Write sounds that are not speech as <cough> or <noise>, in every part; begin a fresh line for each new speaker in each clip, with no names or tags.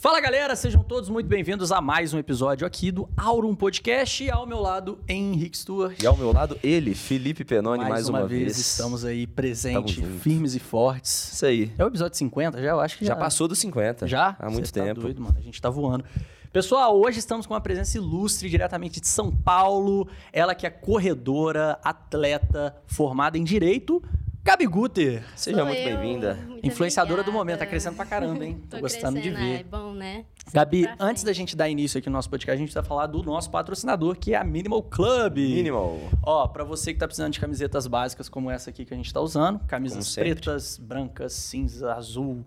Fala galera, sejam todos muito bem-vindos a mais um episódio aqui do Aurum Podcast. E ao meu lado, Henrique Stuart.
E ao meu lado, ele, Felipe Penoni, mais, uma, vez.
Estamos aí presentes, firmes e fortes.
Isso aí.
É o episódio 50 já? Eu acho que já.
Já passou dos 50.
Já?
Há muito
Cê
tempo.
Tá doido, mano. A gente tá voando. Pessoal, hoje estamos com uma presença ilustre diretamente de São Paulo. Ela que é corredora, atleta, formada em Direito. Gabi Guter,
Seja
Sou
muito bem-vinda.
Influenciadora do
obrigada.
momento, tá crescendo pra caramba, hein? <laughs> Tô,
Tô
gostando de ver.
É bom, né?
Gabi,
Sempre pra
antes da gente dar início aqui no nosso podcast, a gente vai falar do nosso patrocinador, que é a Minimal Club.
Minimal.
Ó, pra você que tá precisando de camisetas básicas como essa aqui que a gente tá usando, camisas pretas, brancas, cinza, azul.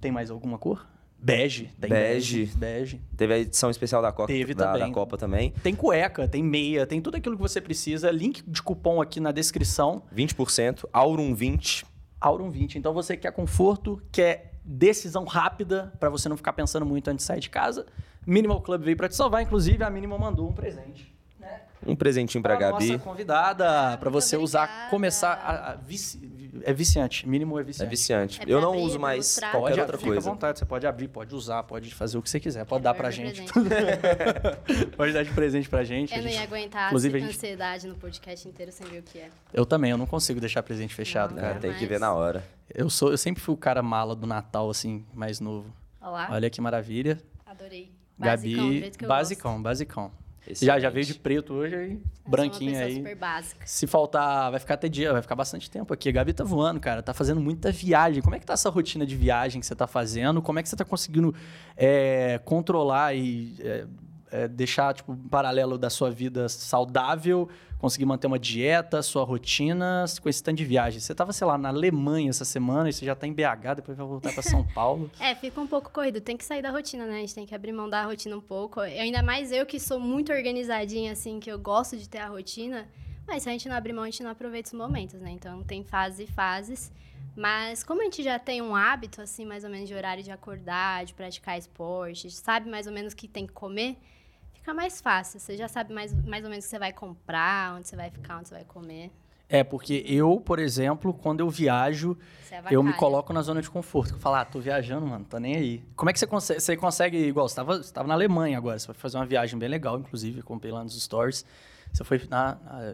Tem mais alguma cor? Bege. Tem
Bege.
Bege.
Teve a edição especial da Copa,
Teve
da,
também.
da Copa também.
Tem cueca, tem meia, tem tudo aquilo que você precisa. Link de cupom aqui na descrição.
20%, Aurum 20.
Aurum 20. Então você quer conforto, quer decisão rápida pra você não ficar pensando muito antes de sair de casa. Minimal Club veio pra te salvar, inclusive a Minimal mandou um presente. Né?
Um presentinho pra Gabi.
nossa convidada, pra
muito
você usar,
obrigada.
começar a, a vici- é viciante, mínimo é
É
viciante.
viciante.
É
Eu não
abrir,
uso mais
mostrar?
qualquer
Pode,
outra
fica
coisa.
à vontade, você pode abrir, pode usar, pode fazer o que você quiser, pode
É
dar
pra
gente. <laughs> pode dar de presente pra gente.
Eu
a
não
gente-
ia aguentar
Inclusive,
a
gente-
ansiedade no podcast inteiro sem ver o que é.
Eu também, eu não consigo deixar presente fechado,
Não,
É,
cara.
tem que
Mas-
ver na hora.
Eu sou, eu sempre fui o cara mala do Natal assim, mais novo.
Olha lá,
Olha que maravilha.
adorei. Basicão,
Gabi,
que
basicão, basicão.
Excelente.
Já, já veio de preto hoje aí, branquinho
uma pessoa
aí.
super básica.
Se faltar, vai ficar até dia, vai ficar bastante tempo aqui. A Gabi tá voando, cara, tá fazendo muita viagem. Como é que tá essa rotina de viagem que você tá fazendo? Como é que você tá conseguindo é, controlar e é, é, deixar, tipo, um paralelo da sua vida saudável, conseguir manter uma dieta, sua rotina, com esse tanto de viagem? Você tava, sei lá, na Alemanha essa semana e você já tá em BH, depois vai voltar pra São <laughs> Paulo.
É, fica um pouco corrido. Tem que sair da rotina, né? A gente tem que abrir mão da rotina um pouco. Eu, ainda mais eu que sou muito organizadinha, assim, que eu gosto de ter a rotina. Mas se a gente não abrir mão, a gente não aproveita os momentos, né? Então tem fases e fases. Mas como a gente já tem um hábito, assim, mais ou menos de horário de acordar, de praticar esporte, sabe mais ou menos o que tem que comer, fica mais fácil. Você já sabe mais, mais ou menos o que você vai comprar, onde você vai ficar, onde você vai comer.
É, porque eu, por exemplo, quando eu viajo,
Você
eu me coloco na zona de conforto. Eu falo, ah, tô viajando, mano, tô nem aí. Como é que você consegue, você consegue igual, você tava, você tava na Alemanha agora, você vai fazer uma viagem bem legal, inclusive, comprei lá nos stories. Você foi na, na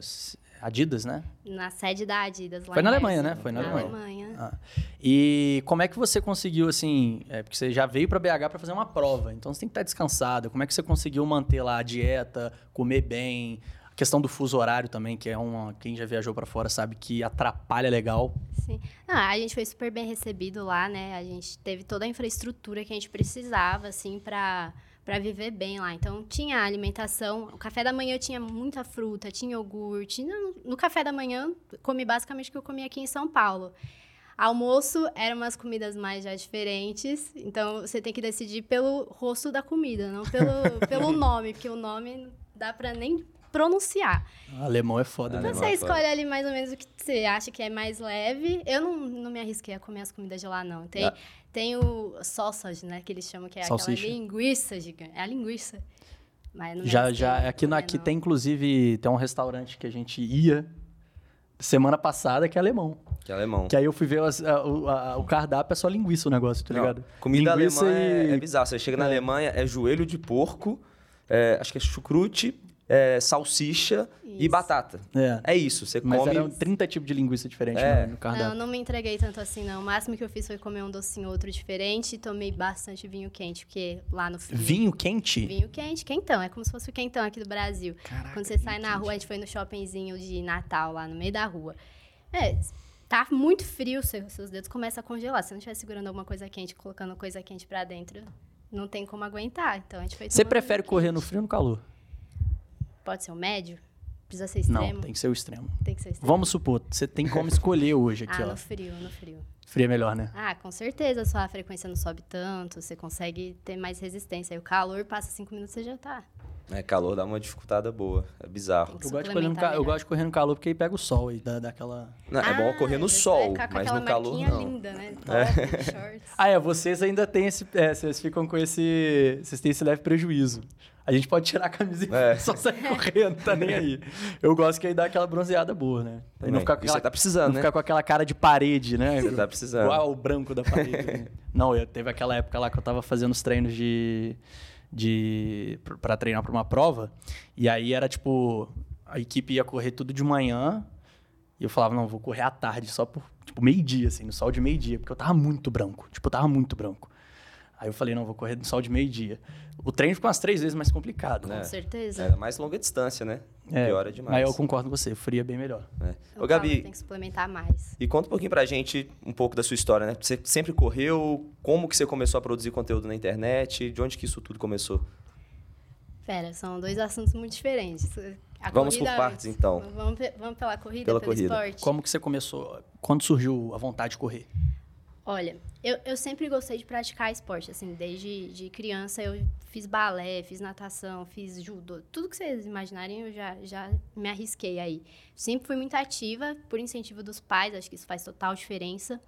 Adidas, né?
Na sede da Adidas lá
Foi na Alemanha, né? Foi na
na
Alemanha.
Alemanha.
Ah. E como é que você conseguiu, assim, é, porque você já veio pra BH pra fazer uma prova, então você tem que estar descansada. Como é que você conseguiu manter lá a dieta, comer bem? A questão do fuso horário também, que é uma. Quem já viajou pra fora sabe que atrapalha legal.
Sim. Ah, a gente foi super bem recebido lá, né? A gente teve toda a infraestrutura que a gente precisava, assim, pra, pra viver bem lá. Então, tinha alimentação. O café da manhã tinha muita fruta, tinha iogurte. No, no café da manhã, comi basicamente o que eu comi aqui em São Paulo. Almoço eram umas comidas mais já diferentes. Então, você tem que decidir pelo rosto da comida, não pelo, <laughs> pelo nome, porque o nome dá pra nem pronunciar.
alemão é foda, né?
Alemão
você
é foda.
escolhe ali mais ou menos o que você acha que é mais leve. Eu não, não me arrisquei a comer as comidas de lá, não. Tem,
Ah.
tem o sausage, né? Que eles chamam que é
Salsicha.
aquela linguiça gigante. É a linguiça. Mas não me
Já, já,
a
aqui, na,
comer,
aqui
não.
tem, inclusive, tem um restaurante que a gente ia semana passada, que é alemão.
Que é alemão.
Que aí eu fui ver as- a- o, a- o cardápio, é só linguiça o negócio, tá
Não,
ligado?
Comida
Linguiça
alemã é,
e-
é bizarro. Você chega na
É.
Alemanha, é joelho de porco, é, acho que é chucrute, é, salsicha e
Isso.
batata.
É.
É isso. Você
Mas
come.
eram 30 tipos de linguiça diferentes
É.
no, cardápio.
Não, não me entreguei tanto assim, não. O máximo que eu fiz foi comer um docinho outro diferente e tomei bastante vinho quente, porque lá no frio...
Vinho quente?
Vinho quente, quentão. É como se fosse o quentão aqui do Brasil.
Caraca,
Quando você sai na rua, a gente foi no shoppingzinho de Natal, lá no meio da rua. É, tá muito frio, seu- seus dedos começam a congelar. Se você não estiver segurando alguma coisa quente, colocando coisa quente pra dentro, não tem como aguentar. Então a gente foi
Você prefere correr
quente.
no frio ou no calor?
Pode ser o médio? Precisa ser extremo?
Não, tem que ser o extremo.
Tem que ser extremo.
Vamos supor, você tem como escolher hoje <laughs> aqui,
Ah,
ó.
no frio, no frio.
Frio é melhor, né?
Ah, com certeza, sua frequência não sobe tanto, você consegue ter mais resistência. Aí o calor passa cinco minutos, você já tá.
É, calor dá uma dificultada boa. É bizarro.
Eu gosto, de correr no, ca- eu gosto de correr no calor porque aí pega o sol e dá, dá aquela...
Não, é bom
Ah,
correr no sol,
com
mas no calor
marquinha
não.
linda, né? Top, shorts. <laughs>
Ah, é, vocês ainda têm esse... É, vocês ficam com esse... Vocês têm esse leve prejuízo. A gente pode tirar a camisa e
É. <laughs>
só sair correndo, tá nem aí. Eu gosto que aí dá aquela bronzeada boa, né? Aí não ficar com
E você
aquela,
tá precisando,
não
né?
ficar com aquela cara de parede, né?
Você tá precisando.
Igual o branco da parede. <laughs> não, eu teve aquela época lá que eu tava fazendo os treinos de. de para treinar pra uma prova. E aí era tipo. A equipe ia correr tudo de manhã. E eu falava, não, vou correr à tarde, só por, tipo, meio-dia, assim, no sol de meio-dia, porque eu tava muito branco. Tipo, eu tava muito branco. Aí eu falei, não, vou correr no sol de meio-dia. O treino ficou umas três vezes mais complicado,
Com
né?
certeza.
É mais longa distância, né? Pior é demais.
Mas eu concordo com você, frio é bem melhor.
É. Ô, Gabi,
Tem que suplementar mais.
e conta um pouquinho pra gente um pouco da sua história, né? Você sempre correu, como que você começou a produzir conteúdo na internet, de onde que isso tudo começou?
Pera, são dois assuntos muito diferentes. A
Vamos por partes,
antes.
então.
Vamos, vamos pela corrida,
Pela
pelo
corrida.
esporte?
Como que você começou? Quando surgiu a vontade de correr?
Olha, eu, eu sempre gostei de praticar esporte, assim, desde de criança eu fiz balé, fiz natação, fiz judô, tudo que vocês imaginarem eu já, já me arrisquei aí. Sempre fui muito ativa, por incentivo dos pais, acho que isso faz total diferença.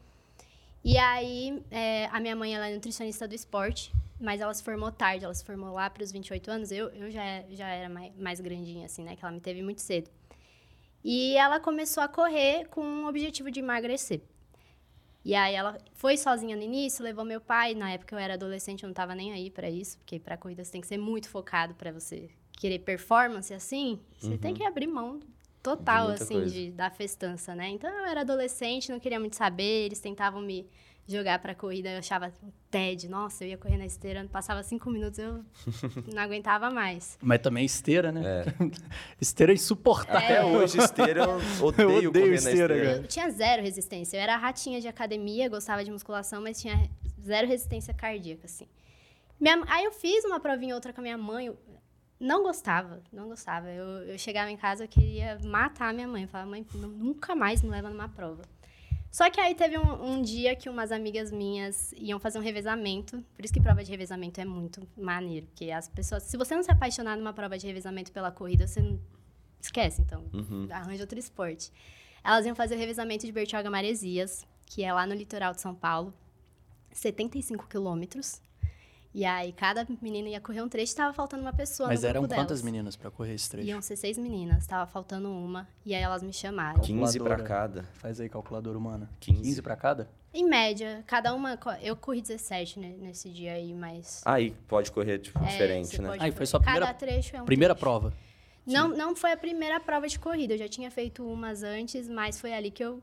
E aí, é, a minha mãe ela é nutricionista do esporte, mas ela se formou tarde, ela se formou lá para os 28 anos, eu, eu já, já era mais, mais grandinha, assim, né, que ela me teve muito cedo. E ela começou a correr com o objetivo de emagrecer. E aí ela foi sozinha no início, levou meu pai. Na época eu era adolescente, eu não tava nem aí pra isso, porque pra corrida você tem que ser muito focado pra você querer performance assim. Você tem que abrir mão total assim
coisa.
de, da festança, né? Então eu era adolescente, não queria muito saber, eles tentavam me jogar pra corrida, eu achava um TED. Nossa, eu ia correr na esteira, passava cinco minutos, eu <laughs> não aguentava mais.
Mas também esteira, né?
É. <laughs>
esteira é insuportável.
Até hoje, esteira, eu <laughs> odeio,
odeio
correr na
esteira,
esteira.
Eu tinha zero resistência. Eu era ratinha de academia, gostava de musculação, mas tinha zero resistência cardíaca, assim. Minha- aí eu fiz uma provinha outra com a minha mãe. eu não gostava, não gostava. Eu, eu chegava em casa, eu queria matar a minha mãe. Eu falava, mãe, nu- nunca mais me leva numa prova. Só que aí teve um, um dia que umas amigas minhas iam fazer um revezamento. Por isso que prova de revezamento é muito maneiro. Porque as pessoas... Se você não se apaixonar numa prova de revezamento pela corrida, você não... Esquece, então. Arranja outro esporte. Elas iam fazer o revezamento de Bertioga Maresias, que é lá no litoral de São Paulo. 75 quilômetros. E aí, cada menina ia correr um trecho e tava faltando uma pessoa
Mas
no
eram
grupo
quantas
delas.
meninas pra correr esse trecho?
Iam ser seis meninas, tava faltando uma. E aí elas me chamaram.
15 pra
Calculadora.
cada.
Faz aí, calculadora humana.
15.
15 pra cada?
Em média, cada uma. Eu corri 17 né, nesse dia aí, mas.
Aí pode correr, tipo,
é,
diferente, né?
Aí foi
correr.
sua primeira-
Cada trecho é um
Primeira
trecho.
prova.
Não, não foi a primeira prova de corrida. Eu já tinha feito umas antes, mas foi ali que eu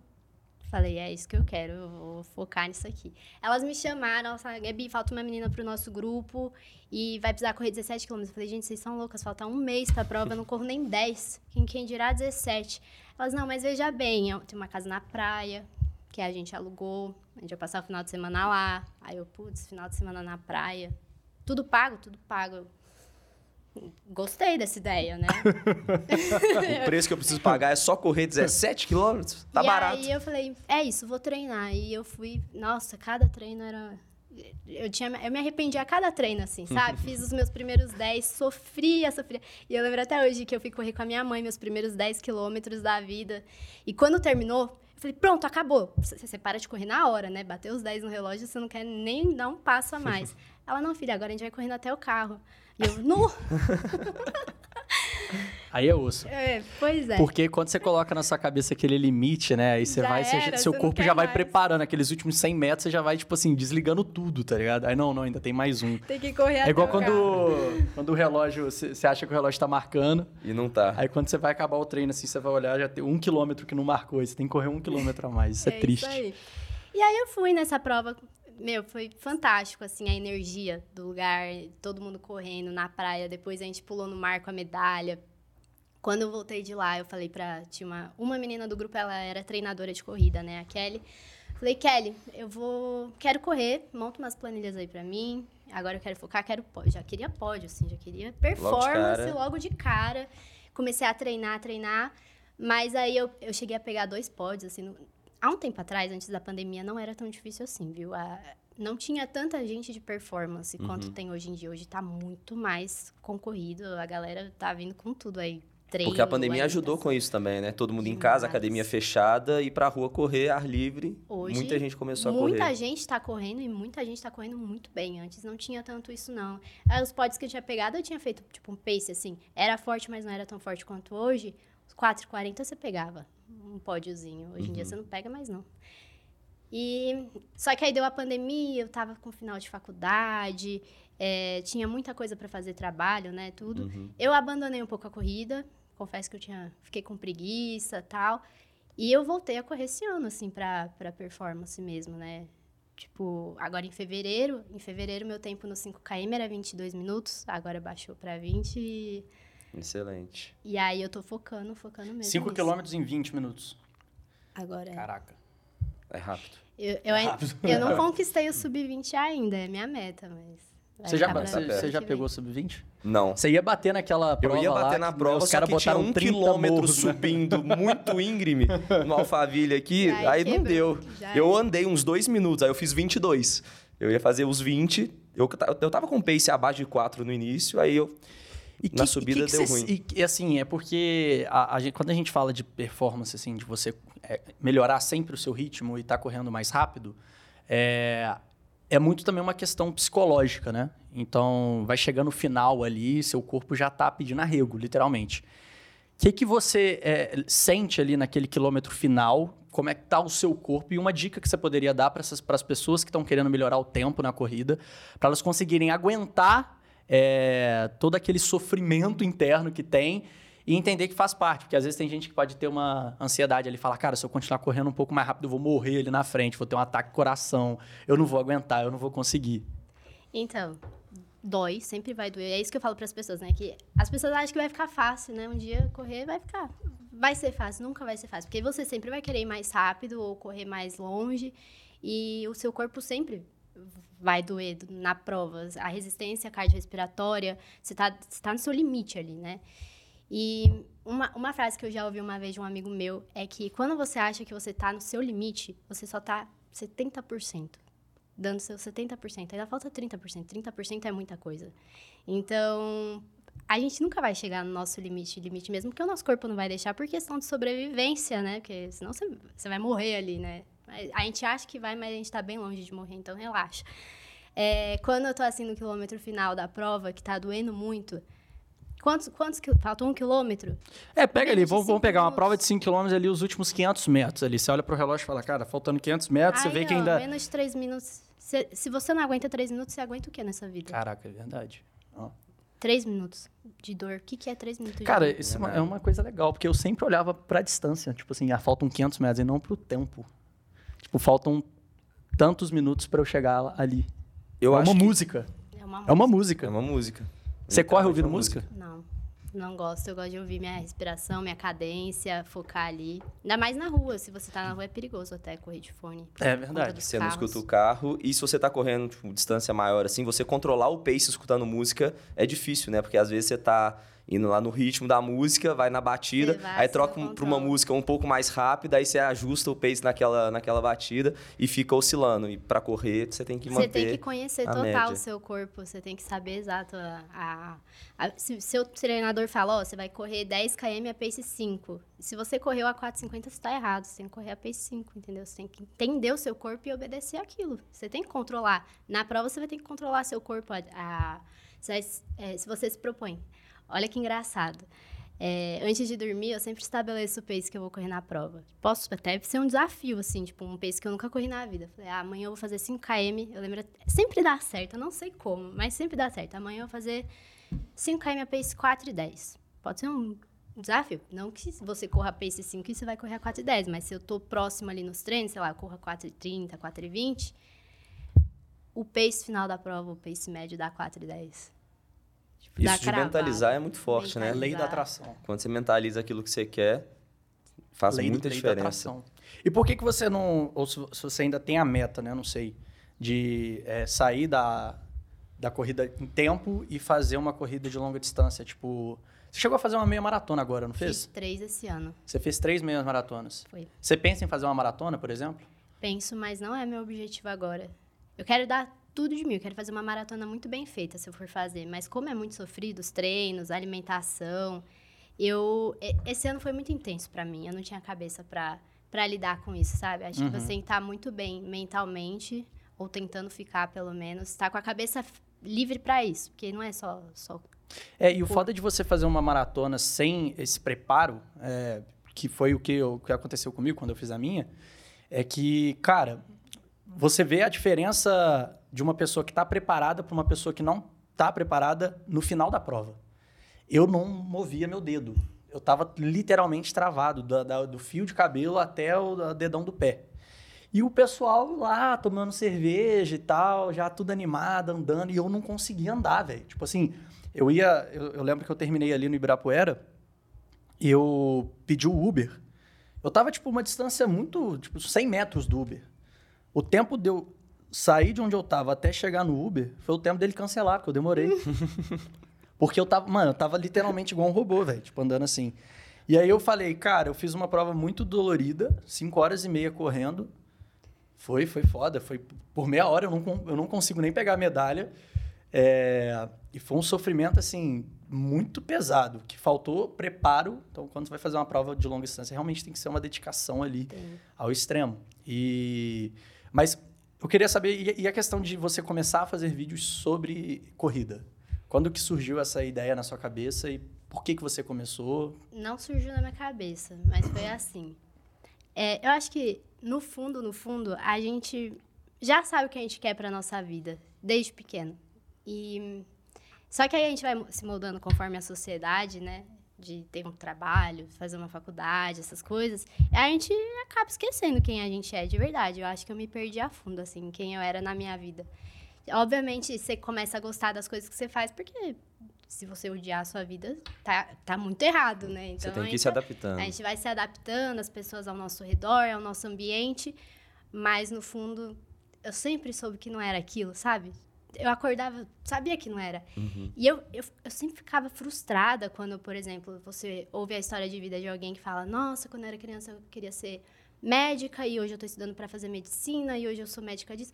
falei, é isso que eu quero, eu vou focar nisso aqui. Elas me chamaram, falaram, Gabi, falta uma menina pro nosso grupo e vai precisar correr 17 quilômetros. Eu falei, gente, vocês são loucas, falta um mês pra prova, eu não corro nem 10. Quem, quem dirá 17? Elas, não, mas veja bem, tenho uma casa na praia, que a gente alugou, a gente vai passar o final de semana lá. Aí eu, putz, final de semana na praia. Tudo pago, tudo pago. Gostei dessa ideia, né? <laughs>
O preço que eu preciso pagar é só correr 17 quilômetros? Tá
e
barato.
aí eu falei, é isso, vou treinar. E eu fui, nossa, cada treino era. Eu, tinha, eu me arrependi a cada treino, assim, sabe? <laughs> Fiz os meus primeiros 10, sofria, sofria. E eu lembro até hoje que eu fui correr com a minha mãe, meus primeiros 10 quilômetros da vida. E quando terminou, falei, pronto, acabou. Você, para de correr na hora, né? Bateu os 10 no relógio, você não quer nem dar um passo a mais. <laughs> Ela, não, filha, agora a gente vai correndo até o carro. E eu, nu! <laughs> <laughs>
Aí é osso.
É, pois é.
Porque quando você coloca na sua cabeça aquele limite, né? Aí você
Já
vai, você-
era,
seu corpo já vai
mais.
preparando. Aqueles últimos 100 metros, você já vai, tipo assim, desligando tudo, tá ligado? Aí não, não, ainda tem mais um.
Tem que correr
É
até
igual
o
quando,
carro. <laughs>
quando o relógio, você acha que o relógio tá marcando.
E não tá.
Aí quando você vai acabar o treino, assim, você vai olhar, já tem um quilômetro que não marcou. Aí você tem que correr um quilômetro a mais. Isso é, triste.
aí. E aí eu fui nessa prova, meu, foi fantástico, assim, a energia do lugar, todo mundo correndo na praia. Depois a gente pulou no mar com a medalha. Quando eu voltei de lá, eu falei pra. Tinha uma, uma menina do grupo, ela era treinadora de corrida, né? A Kelly. Falei, Kelly, eu vou. Quero correr, monta umas planilhas aí pra mim. Agora eu quero focar, quero pódio. Já queria pódio, assim, já queria performance
cara.
logo de cara. Comecei a treinar, treinar. Mas aí eu, eu cheguei a pegar dois pódios, assim. no- há um tempo atrás, antes da pandemia, não era tão difícil assim, viu? A- não tinha tanta gente de performance quanto tem hoje em dia. Hoje tá muito mais concorrido, a galera tá vindo com tudo aí. treino.
Porque a pandemia ajudou com isso também, né? Todo mundo em casa, academia fechada, e pra rua correr, ar livre.
Hoje,
muita gente começou a
Muita
correr.
gente tá correndo e muita gente tá correndo muito bem. Antes não tinha tanto isso, não. Aí, os pods que eu tinha pegado, eu tinha feito tipo um pace assim. Era forte, mas não era tão forte quanto hoje. Os 4,40 você pegava um pódiozinho. Hoje em dia
Uhum.
você não pega mais, não. E só que aí deu a pandemia, eu tava com final de faculdade, é, tinha muita coisa para fazer trabalho, né, tudo.
Uhum.
Eu abandonei um pouco a corrida, confesso que eu tinha, fiquei com preguiça tal. E eu voltei a correr esse ano, assim, pra, pra performance mesmo, né? Tipo, agora em fevereiro, em fevereiro meu tempo no 5km era 22 minutos, agora baixou pra 20 e,
Excelente.
e aí eu tô focando, focando mesmo
5
nisso.
quilômetros em 20 minutos.
Agora é.
Caraca.
É rápido.
Eu, eu, ai-
Rápido.
eu não <laughs> conquistei o sub-20 ainda, é minha meta, mas...
Você já, você,
tá
você já pegou
vem.
sub-20?
Não.
Você ia bater naquela
Eu
prova
ia
lá
bater na
que
prova,
os caras botaram
um
30
quilômetro
morros, né?
subindo <laughs> muito íngreme no Alphaville aqui,
aí
aí não deu. Eu
era.
andei uns dois minutos, aí eu fiz 22. Eu ia fazer os 20, eu, eu tava com pace abaixo de 4 no início, aí eu...
E
Na subida deu
cê-
ruim.
E, assim, é porque a, a gente- quando a gente fala de performance, assim, de você é, melhorar sempre o seu ritmo e estar correndo mais rápido, é, é muito também uma questão psicológica, né? Então, vai chegando no final ali, seu corpo já tá pedindo arrego, literalmente. O que, que você é, sente ali naquele quilômetro final? Como é que tá o seu corpo? E uma dica que você poderia dar para as pessoas que estão querendo melhorar o tempo na corrida, para elas conseguirem aguentar é, todo aquele sofrimento interno que tem e entender que faz parte. Porque às vezes tem gente que pode ter uma ansiedade ali, falar, cara, se eu continuar correndo um pouco mais rápido, eu vou morrer ali na frente, vou ter um ataque de coração, eu não vou aguentar, eu não vou conseguir.
Então, dói, sempre vai doer. É isso que eu falo para as pessoas, né? Que as pessoas acham que vai ficar fácil, né? Um dia correr vai ficar. Vai ser fácil, nunca vai ser fácil. Porque você sempre vai querer ir mais rápido ou correr mais longe. E o seu corpo sempre vai doer na prova. A resistência cardiorrespiratória, você tá, você tá no seu limite ali, né? E uma, uma frase que eu já ouvi uma vez de um amigo meu é que quando você acha que você tá no seu limite, você só tá 70% dando seu 70%. Ainda falta 30%. 30% é muita coisa. Então, a gente nunca vai chegar no nosso limite, limite mesmo, porque o nosso corpo não vai deixar por questão de sobrevivência, né? Porque senão você, você vai morrer ali, né? Mas A gente acha que vai, mas a gente tá bem longe de morrer, então relaxa. É, quando eu tô assim no quilômetro final da prova, que tá doendo muito, quantos, quantos faltou um quilômetro?
É, pega ali,
de
vamos, vamos pegar uma prova de 5 km ali, os últimos 500 metros ali. Você olha pro relógio e fala, cara, faltando 500 metros, você
Aí,
vê que ainda...
menos de três minutos. Se, se você não aguenta três minutos, você aguenta o que nessa vida?
Caraca, é verdade. Ó.
Três minutos de dor. O que, que é três minutos de
Cara,
dor?
isso é uma, é uma coisa legal, porque eu sempre olhava pra distância. Tipo assim, ah, faltam 500 metros e não pro tempo. Tipo, faltam tantos minutos pra eu chegar lá- ali.
Eu
é
acho
uma
que
música.
É uma
É uma
é
música.
uma música.
Você corre
Literalmente
ouvindo
uma
música?
Não, não gosto. Eu gosto de ouvir minha respiração, minha cadência, focar ali. Ainda mais na rua. Se você tá na rua, é perigoso até correr de fone.
É verdade.
Você não
carros.
escuta o carro. E se você tá correndo, tipo, distância maior, assim, você controlar o pace escutando música é difícil, né? Porque às vezes você tá indo lá no ritmo da música, vai na batida,
Você vai,
aí
você
troca pra uma música um pouco mais rápida, aí você ajusta o pace naquela, naquela batida e fica oscilando. E pra correr, você tem que
Você
manter.
tem que conhecer total
média.
o seu corpo, você tem que saber exato a... a- a- se seu treinador fala, ó, você vai correr 10 km a pace 5. Se você correu a 4,50, você tá errado, você tem que correr a pace 5, entendeu? Você tem que entender o seu corpo e obedecer aquilo. Você tem que controlar. Na prova, você vai ter que controlar seu corpo. A, a- você vai- é, se você se propõe. Olha que engraçado. É, antes de dormir, eu sempre estabeleço o pace que eu vou correr na prova. Posso até ser um desafio, assim, tipo, um pace que eu nunca corri na vida. Falei, ah, amanhã eu vou fazer 5km. Eu lembro, sempre dá certo, eu não sei como, mas sempre dá certo. Amanhã eu vou fazer 5km a pace 4 e 10. Pode ser um desafio. Não que você corra a pace 5 e você vai correr a 4 e 10, mas se eu tô próximo ali nos treinos, sei lá, eu corro a 4 e 30, 4 e 20, o pace final da prova, o pace médio dá 4 e 10.
Isso de
cravado.
mentalizar é muito forte, né?
Mentalizar.
Lei da atração.
Quando você mentaliza aquilo que você quer, faz
lei,
muita
lei da
diferença.
atração. E por que, que você não. Ou se, você ainda tem a meta, né? Não sei. De é, sair da, da corrida em tempo e fazer uma corrida de longa distância. Tipo. Você chegou a fazer uma meia maratona agora, não
Fiz
fez?
três esse ano.
Você fez três meias maratonas.
Foi.
Você pensa em fazer uma maratona, por exemplo?
Penso, mas não é meu objetivo agora. Eu quero dar tudo de mim. Eu quero fazer uma maratona muito bem feita, se eu for fazer. Mas como é muito sofrido, os treinos, a alimentação. eu esse ano foi muito intenso pra mim. Eu não tinha cabeça pra para lidar com isso, sabe? Acho
Uhum.
que você estar muito bem mentalmente ou tentando ficar pelo menos, tá com a cabeça livre pra isso, porque não é só só
É, e o foda de você fazer uma maratona sem esse preparo, é, que foi o que, eu- o que aconteceu comigo quando eu fiz a minha, é que, cara, você vê a diferença de uma pessoa que está preparada para uma pessoa que não está preparada no final da prova. Eu não movia meu dedo. Eu estava literalmente travado, do fio de cabelo até o dedão do pé. E o pessoal lá tomando cerveja e tal, já tudo animado, andando, e eu não conseguia andar, velho. Tipo assim, eu ia. Eu, eu lembro que eu terminei ali no Ibirapuera e eu pedi o Uber. Eu tava, tipo, uma distância muito. Tipo, 100 metros do Uber. O tempo de eu sair de onde eu tava até chegar no Uber foi o tempo dele cancelar, porque eu demorei. <laughs> porque eu tava. Mano, eu tava literalmente igual um robô, velho. Tipo, andando assim. E aí eu falei, cara, eu fiz uma prova muito dolorida, 5 horas e meia correndo. Foi, foi foda. Foi por meia hora, eu não, eu não consigo nem pegar a medalha. É, e foi um sofrimento, assim, muito pesado, que faltou preparo. Então, quando você vai fazer uma prova de longa distância, realmente tem que ser uma dedicação ali
tem.
ao extremo. E mas eu queria saber e- a questão de você começar a fazer vídeos sobre corrida. Quando que surgiu essa ideia na sua cabeça e por que que você começou?
não surgiu na minha cabeça, mas foi assim. É, eu acho que, no fundo, no fundo, a gente já sabe o que a gente quer pra nossa vida, desde pequeno. E só que aí a gente vai se moldando conforme a sociedade, né? De ter um trabalho, fazer uma faculdade, essas coisas. A gente acaba esquecendo quem a gente é de verdade. Eu acho que eu me perdi a fundo, assim, quem eu era na minha vida. Obviamente, você começa a gostar das coisas que você faz, porque se você odiar a sua vida, tá, tá muito errado, né? Então,
Você tem que ir se adaptando.
a gente vai se adaptando, as pessoas ao nosso redor, ao nosso ambiente, mas no fundo, eu sempre soube que não era aquilo, sabe? Eu acordava, sabia que não era.
Uhum.
E eu, eu, eu sempre ficava frustrada quando, por exemplo, você ouve a história de vida de alguém que fala: Nossa, quando eu era criança eu queria ser médica e hoje eu tô estudando para fazer medicina e hoje eu sou médica disso.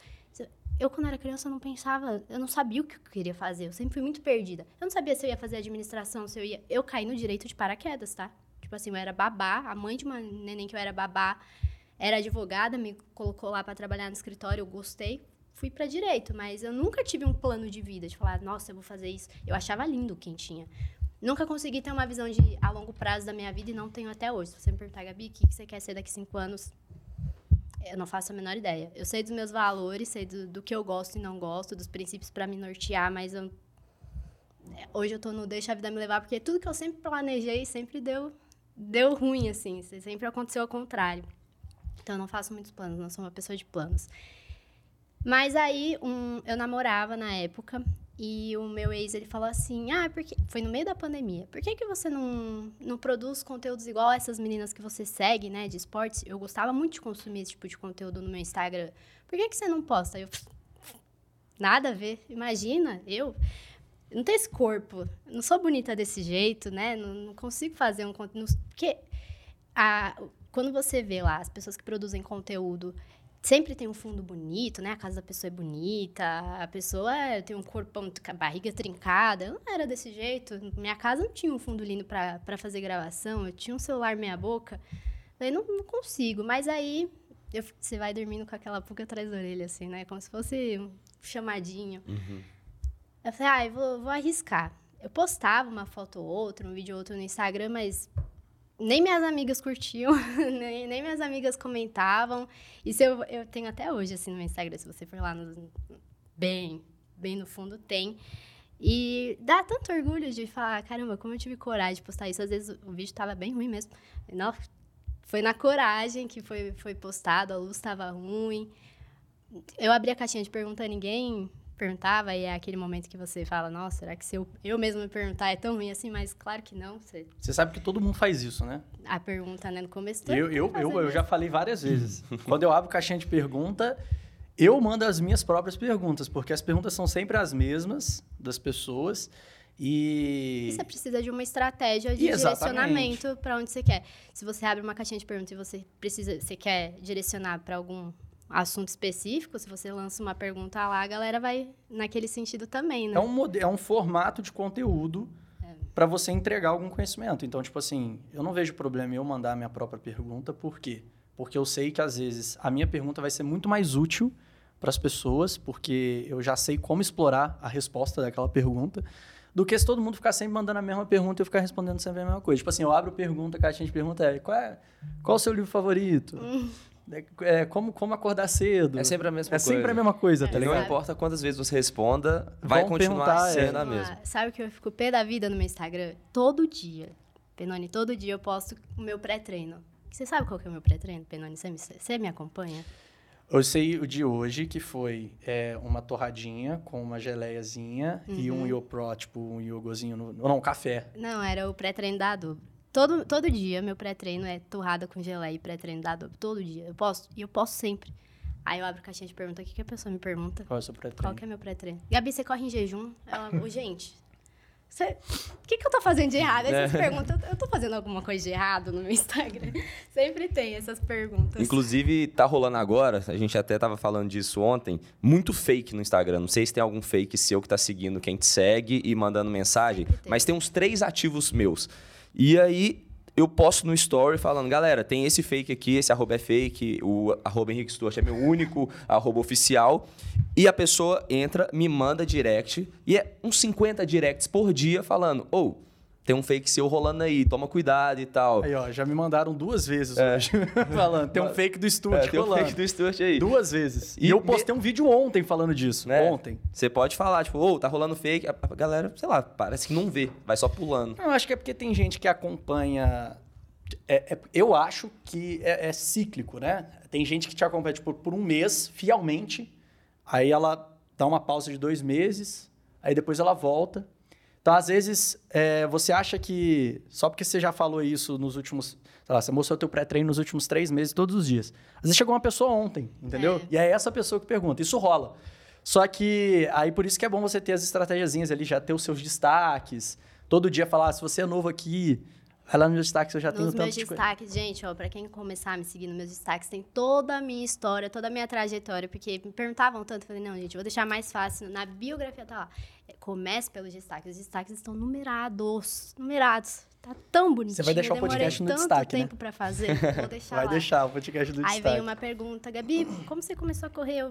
Eu, quando era criança, não pensava, eu não sabia o que eu queria fazer. Eu sempre fui muito perdida. Eu não sabia se eu ia fazer administração, se eu ia. Eu caí no direito de paraquedas, tá? Tipo assim, eu era babá, a mãe de uma neném que eu era babá era advogada, me colocou lá para trabalhar no escritório, eu gostei, fui para direito, mas eu nunca tive um plano de vida, de falar, nossa, eu vou fazer isso. Eu achava lindo quem tinha. Nunca consegui ter uma visão de a longo prazo da minha vida e não tenho até hoje. Se você me perguntar, Gabi, o que você quer ser daqui cinco anos? Eu não faço a menor ideia. Eu sei dos meus valores, sei do, do que eu gosto e não gosto, dos princípios para me nortear, mas eu- é, hoje eu tô no deixa a vida me levar, porque tudo que eu sempre planejei sempre deu, deu ruim, assim. Sempre aconteceu ao contrário. Então eu não faço muitos planos, não sou uma pessoa de planos. Mas aí um, eu namorava na época e o meu ex ele falou assim: "Ah, porque foi no meio da pandemia. Por que que você não, não produz conteúdos igual essas meninas que você segue, né, de esportes? Eu gostava muito de consumir esse tipo de conteúdo no meu Instagram. Por que que você não posta?" Eu nada a ver. Imagina, eu não tenho esse corpo, não sou bonita desse jeito, né? Não, não consigo fazer um conteúdo. Porque a, quando você vê lá as pessoas que produzem conteúdo, sempre tem um fundo bonito, né? A casa da pessoa é bonita, a pessoa é- tem um corpão, a barriga trincada. Eu não era desse jeito. Minha casa não tinha um fundo lindo pra pra fazer gravação, eu tinha um celular meia-boca. Falei, não, não consigo. Mas aí eu- você vai dormindo com aquela pulga atrás da orelha, assim, né? Como se fosse um chamadinho.
Uhum.
Eu falei, ah, eu vou, vou arriscar. Eu postava uma foto ou outra, um vídeo ou outro no Instagram, mas nem minhas amigas curtiam, <laughs> nem, nem minhas amigas comentavam. Isso eu, eu tenho até hoje, assim, no Instagram. Se você for lá, no, bem, bem no fundo, tem. E dá tanto orgulho de falar, caramba, como eu tive coragem de postar isso. Às vezes o vídeo tava bem ruim mesmo. Não, foi na coragem que foi, foi postado, a luz tava ruim. Eu abri a caixinha de pergunta, ninguém perguntava, e é aquele momento que você fala, nossa, será que se eu, eu mesmo me perguntar é tão ruim assim? Mas claro que não. Você,
Você sabe que todo mundo faz isso, né?
a pergunta, né, no começo...
Eu, eu, eu, eu já falei várias <laughs> vezes. Quando eu abro caixinha de pergunta, eu mando as minhas próprias perguntas, porque as perguntas são sempre as mesmas das pessoas. E.
E você precisa de uma estratégia de
Exatamente.
direcionamento para onde você quer. Se você abre uma caixinha de perguntas e você precisa, você quer direcionar para algum assunto específico, se você lança uma pergunta lá, a galera vai naquele sentido também, né?
É um, mode- é um formato de conteúdo para você entregar algum conhecimento. Então, tipo assim, eu não vejo problema em eu mandar a minha própria pergunta, por quê? Porque eu sei que às vezes a minha pergunta vai ser muito mais útil para as pessoas, porque eu já sei como explorar a resposta daquela pergunta, do que se todo mundo ficar sempre mandando a mesma pergunta e eu ficar respondendo sempre a mesma coisa. Tipo assim, eu abro pergunta, a caixinha de pergunta é qual, é, qual é o seu livro favorito? É, é, como, como acordar cedo?
É sempre a mesma
é
coisa.
É sempre a mesma coisa, tá
é,
ligado?
Não importa quantas vezes você responda, vai continuar sendo é. a mesma.
Sabe que eu fico pé da vida no meu Instagram? Todo dia. Penone, todo dia eu posto o meu pré-treino. Você sabe qual que é o meu pré-treino, Penone? Você me, você me acompanha?
Eu sei o de hoje, que foi é, uma torradinha com uma geleiazinha uhum. e um uhum. Iopro, tipo um iogozinho, no, não, um café.
Não, era o pré-treino da Adobe. Todo, todo dia, meu pré-treino é torrada com geleia e pré-treino da Adobe. Todo dia. Eu posso, e eu posso sempre. Aí eu abro a caixinha de pergunta, o que, que a pessoa me pergunta?
Qual é o seu pré-treino?
Qual que é meu pré-treino? Gabi, você corre em jejum? Ela, oh, gente, o que, que eu tô fazendo de errado? Aí vocês é. perguntam, eu tô fazendo alguma coisa de errado no meu Instagram? <laughs> Sempre tem essas perguntas.
Inclusive, tá rolando agora, a gente até tava falando disso ontem, muito fake no Instagram. Não sei se tem algum fake seu que tá seguindo quem te segue e mandando mensagem, tem. mas tem uns três ativos meus. E aí, eu posto no story falando, galera, tem esse fake aqui, esse arroba é fake, o arroba Henrique Stuart é meu único arroba oficial. E a pessoa entra, me manda direct, e é uns 50 directs por dia falando, ou... Oh, tem um fake seu rolando aí, toma cuidado e tal.
Aí, ó, já me mandaram duas vezes é. hoje <laughs> falando. Tem um <laughs> fake do Stuart é,
tem
rolando.
um fake do Stuart aí.
Duas vezes. E, e eu postei me... um vídeo ontem falando disso. Né? Ontem.
Você pode falar, tipo, ô, oh, tá rolando fake. A galera, sei lá, parece que não vê, vai só pulando.
Eu acho que é porque tem gente que acompanha é, é, eu acho que é, é, cíclico, né? Tem gente que te acompanha tipo, por um mês, fielmente, aí ela dá uma pausa de dois meses, aí depois ela volta. Então, às vezes, é, você acha que só porque você já falou isso nos últimos. Sei lá, você mostrou teu pré-treino nos últimos três meses, todos os dias. Às vezes chegou uma pessoa ontem, entendeu? É. E é essa pessoa que pergunta. Isso rola. Só que aí por isso que é bom você ter as estratégias ali, já ter os seus destaques. Todo dia falar, ah, se você é novo aqui, Vai lá nos destaques, eu já
nos
tenho tanto
meus destaques, gente, ó, pra quem começar a me seguir nos meus destaques, tem toda a minha história, toda a minha trajetória, porque me perguntavam tanto, eu falei, não, gente, vou deixar mais fácil, na biografia tá lá. Comece pelos destaques, os destaques estão numerados, numerados. Tá tão bonitinho.
Você vai deixar o podcast no destaque,
tanto tempo
né?
pra fazer, vou <laughs> deixar
Vai
lá.
deixar o podcast no
Aí
destaque.
Aí veio uma pergunta, Gabi, como você começou a correr?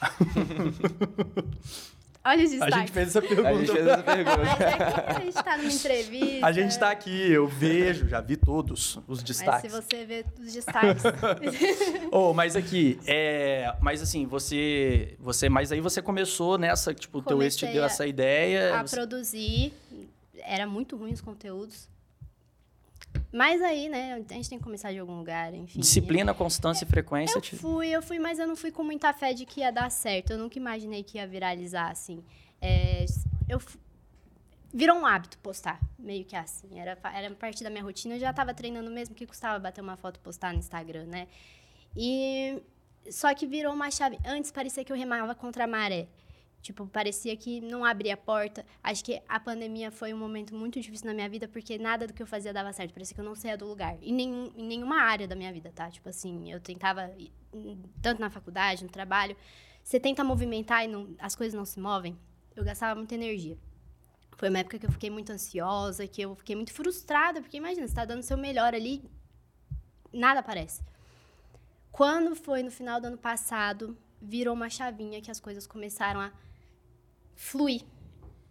<laughs> Olha os destaques.
A gente fez essa pergunta.
A gente fez essa pergunta.
Mas é a gente tá numa entrevista.
A gente tá aqui, eu vejo, já vi todos os destaques.
Mas se você ver os destaques. <laughs>
oh, mas aqui, é, mas assim, você, você, mas aí você começou nessa, tipo, o teu ex te deu essa ideia.
A
você...
produzir, era muito ruim os conteúdos. Mas aí, né, a gente tem que começar de algum lugar, enfim.
Disciplina, constância e frequência.
Eu fui, eu fui, mas eu não fui com muita fé de que ia dar certo. Eu nunca imaginei que ia viralizar, assim. É, eu virou um hábito postar, meio que assim. Era, era parte da minha rotina. Eu já estava treinando mesmo que custava bater uma foto e postar no Instagram, né? E só que virou uma chave. Antes parecia que eu remava contra a maré. Tipo, parecia que não abria a porta. Acho que a pandemia foi um momento muito difícil na minha vida, porque nada do que eu fazia dava certo. Parecia que eu não saía do lugar. E nenhum, em nenhuma área da minha vida, tá? Tipo assim, eu tentava, tanto na faculdade, no trabalho, você tenta movimentar e não, as coisas não se movem. Eu gastava muita energia. Foi uma época que eu fiquei muito ansiosa, que eu fiquei muito frustrada, porque imagina, você tá dando seu melhor ali, nada aparece. Quando foi no final do ano passado, virou uma chavinha que as coisas começaram a fluir.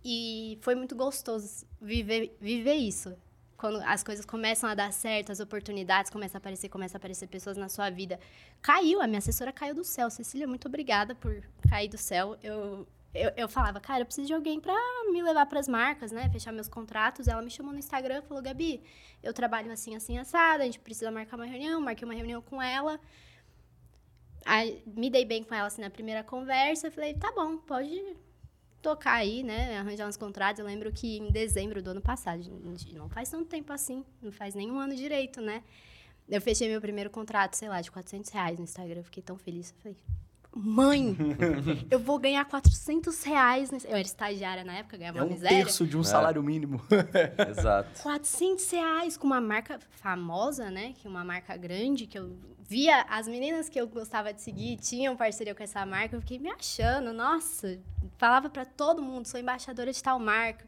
E foi muito gostoso viver, viver isso. Quando as coisas começam a dar certo, as oportunidades começam a aparecer, começam a aparecer pessoas na sua vida. Caiu, a minha assessora caiu do céu. Cecília, muito obrigada por cair do céu. Eu, eu, eu falava, cara, eu preciso de alguém para me levar para as marcas, né? Fechar meus contratos. Ela me chamou no Instagram falou, Gabi, eu trabalho assim, assim, assada, a gente precisa marcar uma reunião. Marquei uma reunião com ela. Aí, me dei bem com ela assim na primeira conversa. Falei, tá bom, pode tocar aí, né? Arranjar uns contratos. Eu lembro que em dezembro do ano passado, não faz tanto tempo assim, não faz nenhum ano direito, né? Eu fechei meu primeiro contrato, sei lá, de 400 reais no Instagram. Eu fiquei tão feliz. Eu falei, mãe, <laughs> eu vou ganhar 400 reais. Nesse... Eu era estagiária na época, ganhava
é um
miséria.
terço de um é. salário mínimo. <laughs>
Exato.
400 reais com uma marca famosa, né? Que é uma marca grande, que eu via as meninas que eu gostava de seguir tinham parceria com essa marca. Eu fiquei me achando, nossa. Falava para todo mundo, sou embaixadora de tal marca.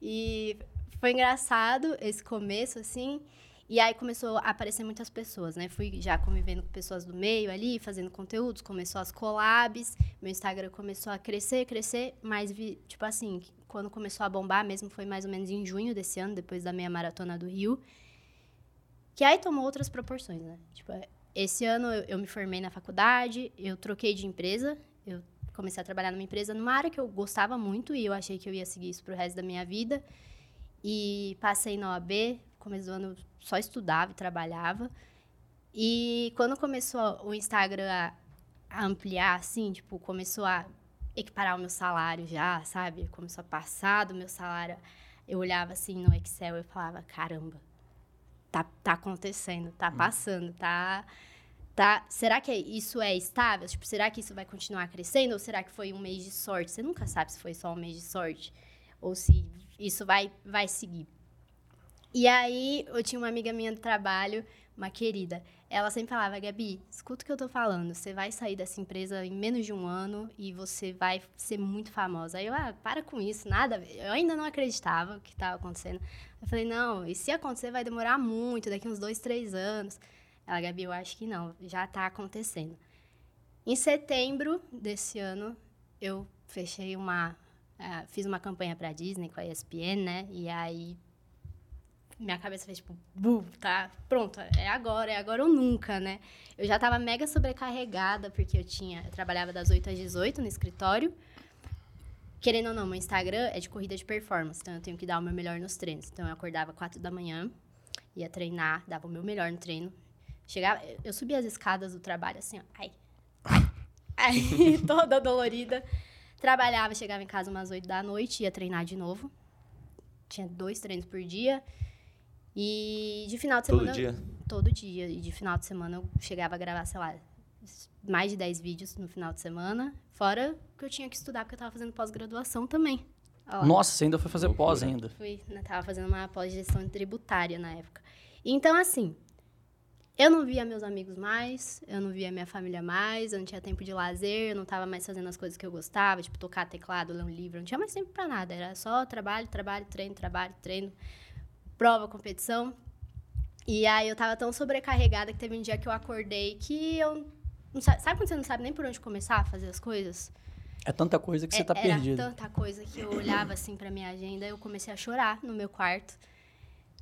E foi engraçado esse começo, assim. E aí começou a aparecer muitas pessoas, né? Fui já convivendo com pessoas do meio ali, fazendo conteúdos, começou as collabs, meu Instagram começou a crescer, crescer, mas vi, tipo assim, quando começou a bombar mesmo foi mais ou menos em junho desse ano, depois da meia maratona do Rio. Que aí tomou outras proporções, né? Tipo, esse ano eu, eu me formei na faculdade, eu troquei de empresa, eu comecei a trabalhar numa empresa numa área que eu gostava muito e eu achei que eu ia seguir isso pro resto da minha vida. E passei na OAB, começo do ano só estudava e trabalhava. E quando começou o Instagram a, a ampliar, assim, tipo, começou a equiparar o meu salário já, sabe? Começou a passar do meu salário. Eu olhava assim no Excel e falava, caramba, tá, tá acontecendo, tá hum. passando, tá tá? Será que isso é estável? Tipo, será que isso vai continuar crescendo ou será que foi um mês de sorte? Você nunca sabe se foi só um mês de sorte ou se isso vai vai seguir. E aí, eu tinha uma amiga minha do trabalho, uma querida. Ela sempre falava, Gabi, escuta o que eu tô falando. Você vai sair dessa empresa em menos de um ano e você vai ser muito famosa. Aí eu, ah, para com isso, nada. Eu ainda não acreditava que estava acontecendo. Eu falei, não, e se acontecer vai demorar muito, daqui uns dois, três anos. Ela, Gabi, eu acho que não, já está acontecendo. Em setembro desse ano, eu fechei uma. Uh, fiz uma campanha para Disney com a ESPN, né? E aí minha cabeça fez tipo, bu, tá, pronto, é agora, é agora ou nunca, né? Eu já tava mega sobrecarregada, porque eu tinha, eu trabalhava das 8 às 18 no escritório. Querendo ou não, meu Instagram é de corrida de performance, então eu tenho que dar o meu melhor nos treinos. Então eu acordava 4 da manhã, ia treinar, dava o meu melhor no treino. Chegava, eu subia as escadas do trabalho assim, ó, ai, ai, <laughs> toda dolorida. Trabalhava, chegava em casa umas 8 da noite, ia treinar de novo. Tinha dois treinos por dia. E de final de semana.
Todo dia?
Todo dia. E de final de semana eu chegava a gravar, sei lá, mais de 10 vídeos no final de semana. Fora que eu tinha que estudar, porque eu tava fazendo pós-graduação também.
Nossa, você ainda foi fazer pós ainda?
Fui, né, tava fazendo uma pós-gestão tributária na época. Então, assim, eu não via meus amigos mais, eu não via minha família mais, eu não tinha tempo de lazer, eu não tava mais fazendo as coisas que eu gostava, tipo tocar teclado, ler um livro, eu não tinha mais tempo para nada, era só trabalho, trabalho, treino, trabalho, treino prova, competição. E aí eu tava tão sobrecarregada que teve um dia que eu acordei que eu. Sabe, sabe quando você não sabe nem por onde começar a fazer as coisas?
É tanta coisa que é, você tá perdida.
Era tanta coisa que eu olhava assim pra minha agenda, eu comecei a chorar no meu quarto.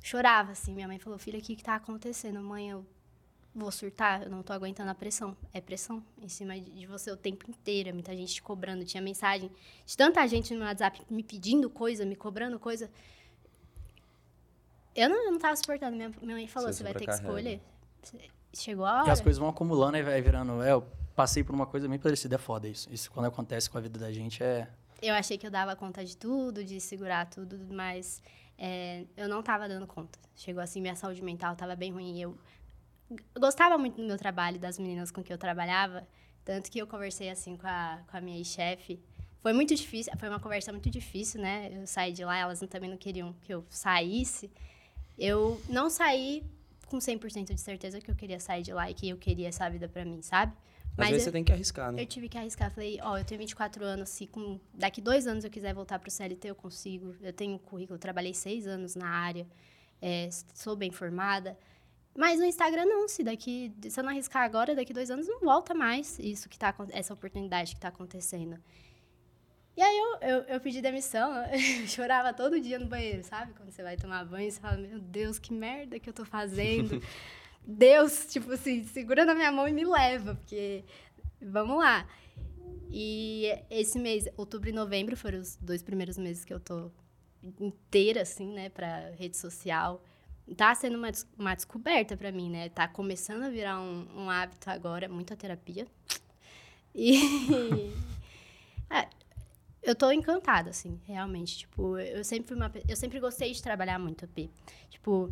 Chorava assim, minha mãe falou: "Filha, o que que tá acontecendo? Mãe, eu vou surtar, eu não tô aguentando a pressão. É pressão em cima de você o tempo inteiro, muita gente te cobrando, tinha mensagem de tanta gente no WhatsApp me pedindo coisa, me cobrando coisa. Eu não, eu não tava suportando. Minha, minha mãe falou, você, você vai ter que escolher. Chegou a hora.
E as coisas vão acumulando e vai virando... É, eu passei por uma coisa bem parecida, é foda isso. Isso quando acontece com a vida da gente é...
Eu achei que eu dava conta de tudo, de segurar tudo, mas é, eu não tava dando conta. Chegou assim, minha saúde mental tava bem ruim. Eu gostava muito do meu trabalho, das meninas com que eu trabalhava, tanto que eu conversei assim com a, com a minha chefe foi muito difícil, foi uma conversa muito difícil, né? Eu saí de lá, elas também não queriam que eu saísse. Eu não saí com 100% de certeza que eu queria sair de lá e que eu queria essa vida para mim, sabe?
Mas Às vezes eu, você tem que arriscar, né?
Eu tive que arriscar. Falei, ó, oh, eu tenho 24 anos, se com, daqui dois anos eu quiser voltar pro CLT, eu consigo. Eu tenho um currículo, trabalhei seis anos na área, é, sou bem formada. Mas no Instagram não, se daqui, se eu não arriscar agora, daqui dois anos não volta mais isso que tá, essa oportunidade que está acontecendo. E aí eu, eu, eu pedi demissão, <laughs> eu chorava todo dia no banheiro, sabe? Quando você vai tomar banho, você fala, meu Deus, que merda que eu tô fazendo. <laughs> Deus, tipo assim, segura na minha mão e me leva, porque vamos lá. E esse mês, outubro e novembro, foram os dois primeiros meses que eu tô inteira, assim, né, pra rede social. Tá sendo uma, uma descoberta para mim, né? Tá começando a virar um, um hábito agora, muita terapia. E. é, <laughs> eu tô encantada, assim, realmente. Tipo, eu sempre fui uma. Eu sempre gostei de trabalhar muito, P. Tipo,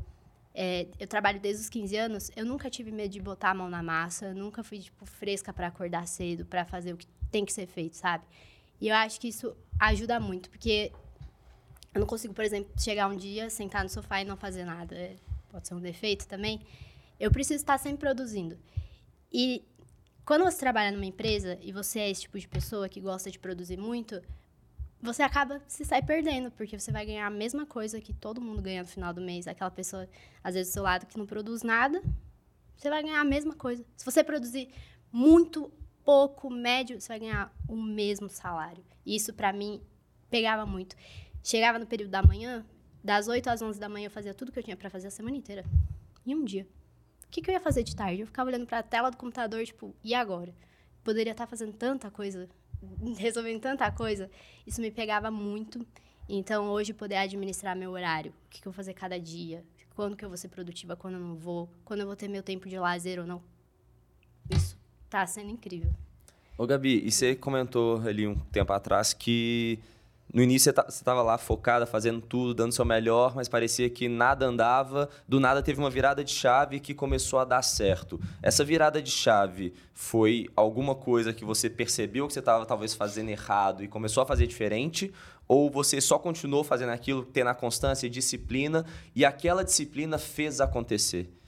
é, eu trabalho desde os 15 anos, eu nunca tive medo de botar a mão na massa, nunca fui, tipo, fresca para acordar cedo, para fazer o que tem que ser feito, sabe? E eu acho que isso ajuda muito, porque eu não consigo, por exemplo, chegar um dia, sentar no sofá e não fazer nada. É, pode ser um defeito também. Eu preciso estar sempre produzindo. E quando você trabalha numa empresa e você é esse tipo de pessoa que gosta de produzir muito, você acaba se sai perdendo, porque você vai ganhar a mesma coisa que todo mundo ganha no final do mês. Aquela pessoa, às vezes, do seu lado que não produz nada, você vai ganhar a mesma coisa. Se você produzir muito, pouco, médio, você vai ganhar o mesmo salário. E isso, para mim, pegava muito. Chegava no período da manhã, das 8 às 11 da manhã, eu fazia tudo que eu tinha para fazer a semana inteira. Em um dia. O que, que eu ia fazer de tarde? Eu ficava olhando para a tela do computador, tipo, e agora? Poderia estar tá fazendo tanta coisa resolvendo tanta coisa, isso me pegava muito. Então, hoje, poder administrar meu horário, o que, que eu vou fazer cada dia, quando que eu vou ser produtiva, quando eu não vou, quando eu vou ter meu tempo de lazer ou não, isso tá sendo incrível.
Ô, Gabi, e você comentou ali um tempo atrás que no início você estava lá focada, fazendo tudo, dando seu melhor, mas parecia que nada andava. Do nada teve uma virada de chave que começou a dar certo. Essa virada de chave foi alguma coisa que você percebeu que você estava talvez fazendo errado e começou a fazer diferente? Ou você só continuou fazendo aquilo, tendo a constância e disciplina, e aquela disciplina fez acontecer?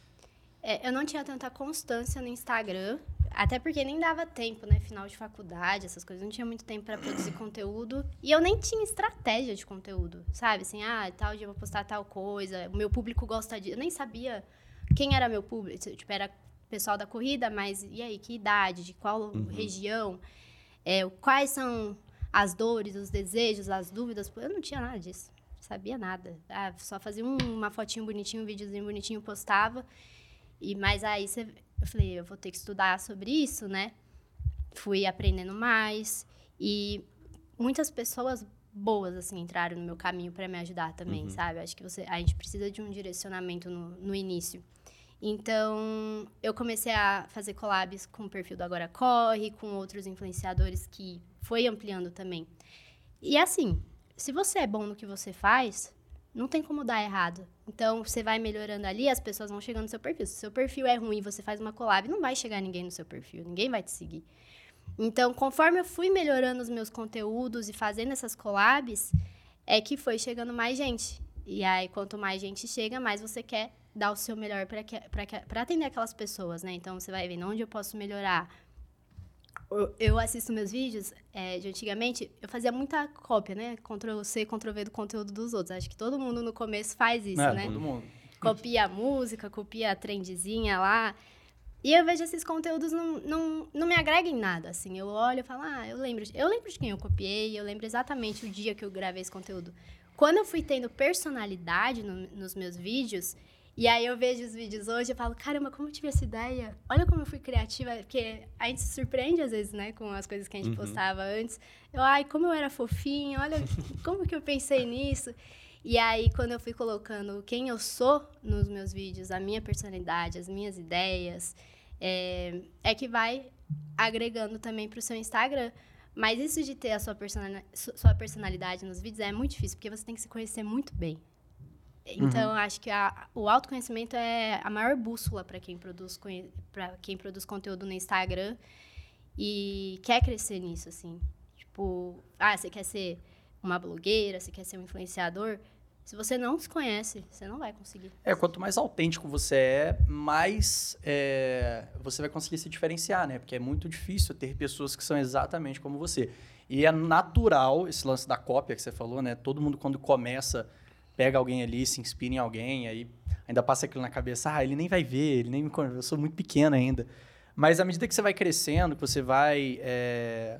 É, eu não tinha tanta constância no Instagram. Até porque nem dava tempo, né? Final de faculdade, essas coisas. Não tinha muito tempo para produzir <coughs> conteúdo. E eu nem tinha estratégia de conteúdo, sabe? Assim, ah, tal dia eu vou postar tal coisa. O meu público gosta de. Eu nem sabia quem era meu público. Tipo, era pessoal da corrida, mas e aí? Que idade? De qual uhum. região? É, quais são as dores, os desejos, as dúvidas? Eu não tinha nada disso. Sabia nada. Ah, só fazia um, uma fotinho bonitinho, um videozinho bonitinho, postava. E, mas aí você eu falei, eu vou ter que estudar sobre isso, né? Fui aprendendo mais e muitas pessoas boas assim entraram no meu caminho para me ajudar também, uhum. sabe? Acho que você, a gente precisa de um direcionamento no, no início. Então, eu comecei a fazer collabs com o perfil do Agora Corre, com outros influenciadores que foi ampliando também. E assim, se você é bom no que você faz, não tem como dar errado. Então, você vai melhorando ali, as pessoas vão chegando no seu perfil. Se o seu perfil é ruim você faz uma collab, não vai chegar ninguém no seu perfil, ninguém vai te seguir. Então, conforme eu fui melhorando os meus conteúdos e fazendo essas collabs, é que foi chegando mais gente. E aí, quanto mais gente chega, mais você quer dar o seu melhor para atender aquelas pessoas, né? Então, você vai vendo onde eu posso melhorar, eu assisto meus vídeos é, de antigamente, eu fazia muita cópia, né? Ctrl C, Ctrl V do conteúdo dos outros. Acho que todo mundo no começo faz isso, é, né?
Todo mundo.
Copia a música, copia a trendzinha lá. E eu vejo esses conteúdos não, não, não me agregam em nada, assim. Eu olho e falo, ah, eu lembro, eu lembro de quem eu copiei, eu lembro exatamente o dia que eu gravei esse conteúdo. Quando eu fui tendo personalidade no, nos meus vídeos, e aí eu vejo os vídeos hoje e falo, caramba, como eu tive essa ideia? Olha como eu fui criativa, porque a gente se surpreende às vezes, né, com as coisas que a gente uhum. postava antes. Eu, ai, como eu era fofinha, olha <laughs> como que eu pensei nisso. E aí, quando eu fui colocando quem eu sou nos meus vídeos, a minha personalidade, as minhas ideias, é, é que vai agregando também para o seu Instagram. Mas isso de ter a sua personalidade nos vídeos é muito difícil, porque você tem que se conhecer muito bem. Então, uhum. acho que a, o autoconhecimento é a maior bússola para quem produz quem produz conteúdo no Instagram e quer crescer nisso, assim. Tipo, ah, você quer ser uma blogueira, você quer ser um influenciador. Se você não se conhece, você não vai conseguir.
É, quanto mais autêntico você é, mais é, você vai conseguir se diferenciar, né? Porque é muito difícil ter pessoas que são exatamente como você. E é natural esse lance da cópia que você falou, né? Todo mundo, quando começa pega alguém ali, se inspira em alguém, aí ainda passa aquilo na cabeça, ah, ele nem vai ver, ele nem me conhece, eu sou muito pequeno ainda. Mas à medida que você vai crescendo, que você vai é,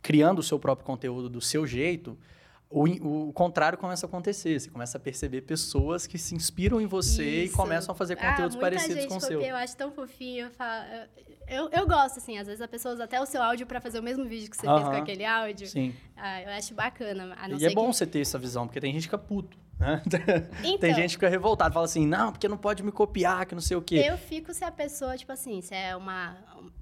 criando o seu próprio conteúdo do seu jeito, o, o, contrário começa a acontecer. Você começa a perceber pessoas que se inspiram em você Isso. e começam a fazer ah, conteúdos ah, parecidos com o seu.
Eu acho tão fofinho. Eu, falo, eu, eu, gosto, assim, às vezes a pessoa usa até o seu áudio para fazer o mesmo vídeo que você uh -huh. fez com aquele áudio.
Sim.
Ah, eu acho bacana.
e é bom que... você ter essa visão, porque tem gente que fica puto. Né? <laughs> Então, tem gente que fica revoltada, fala assim, não, porque não pode me copiar, que não sei o quê.
Eu fico se a pessoa, tipo assim, se é uma,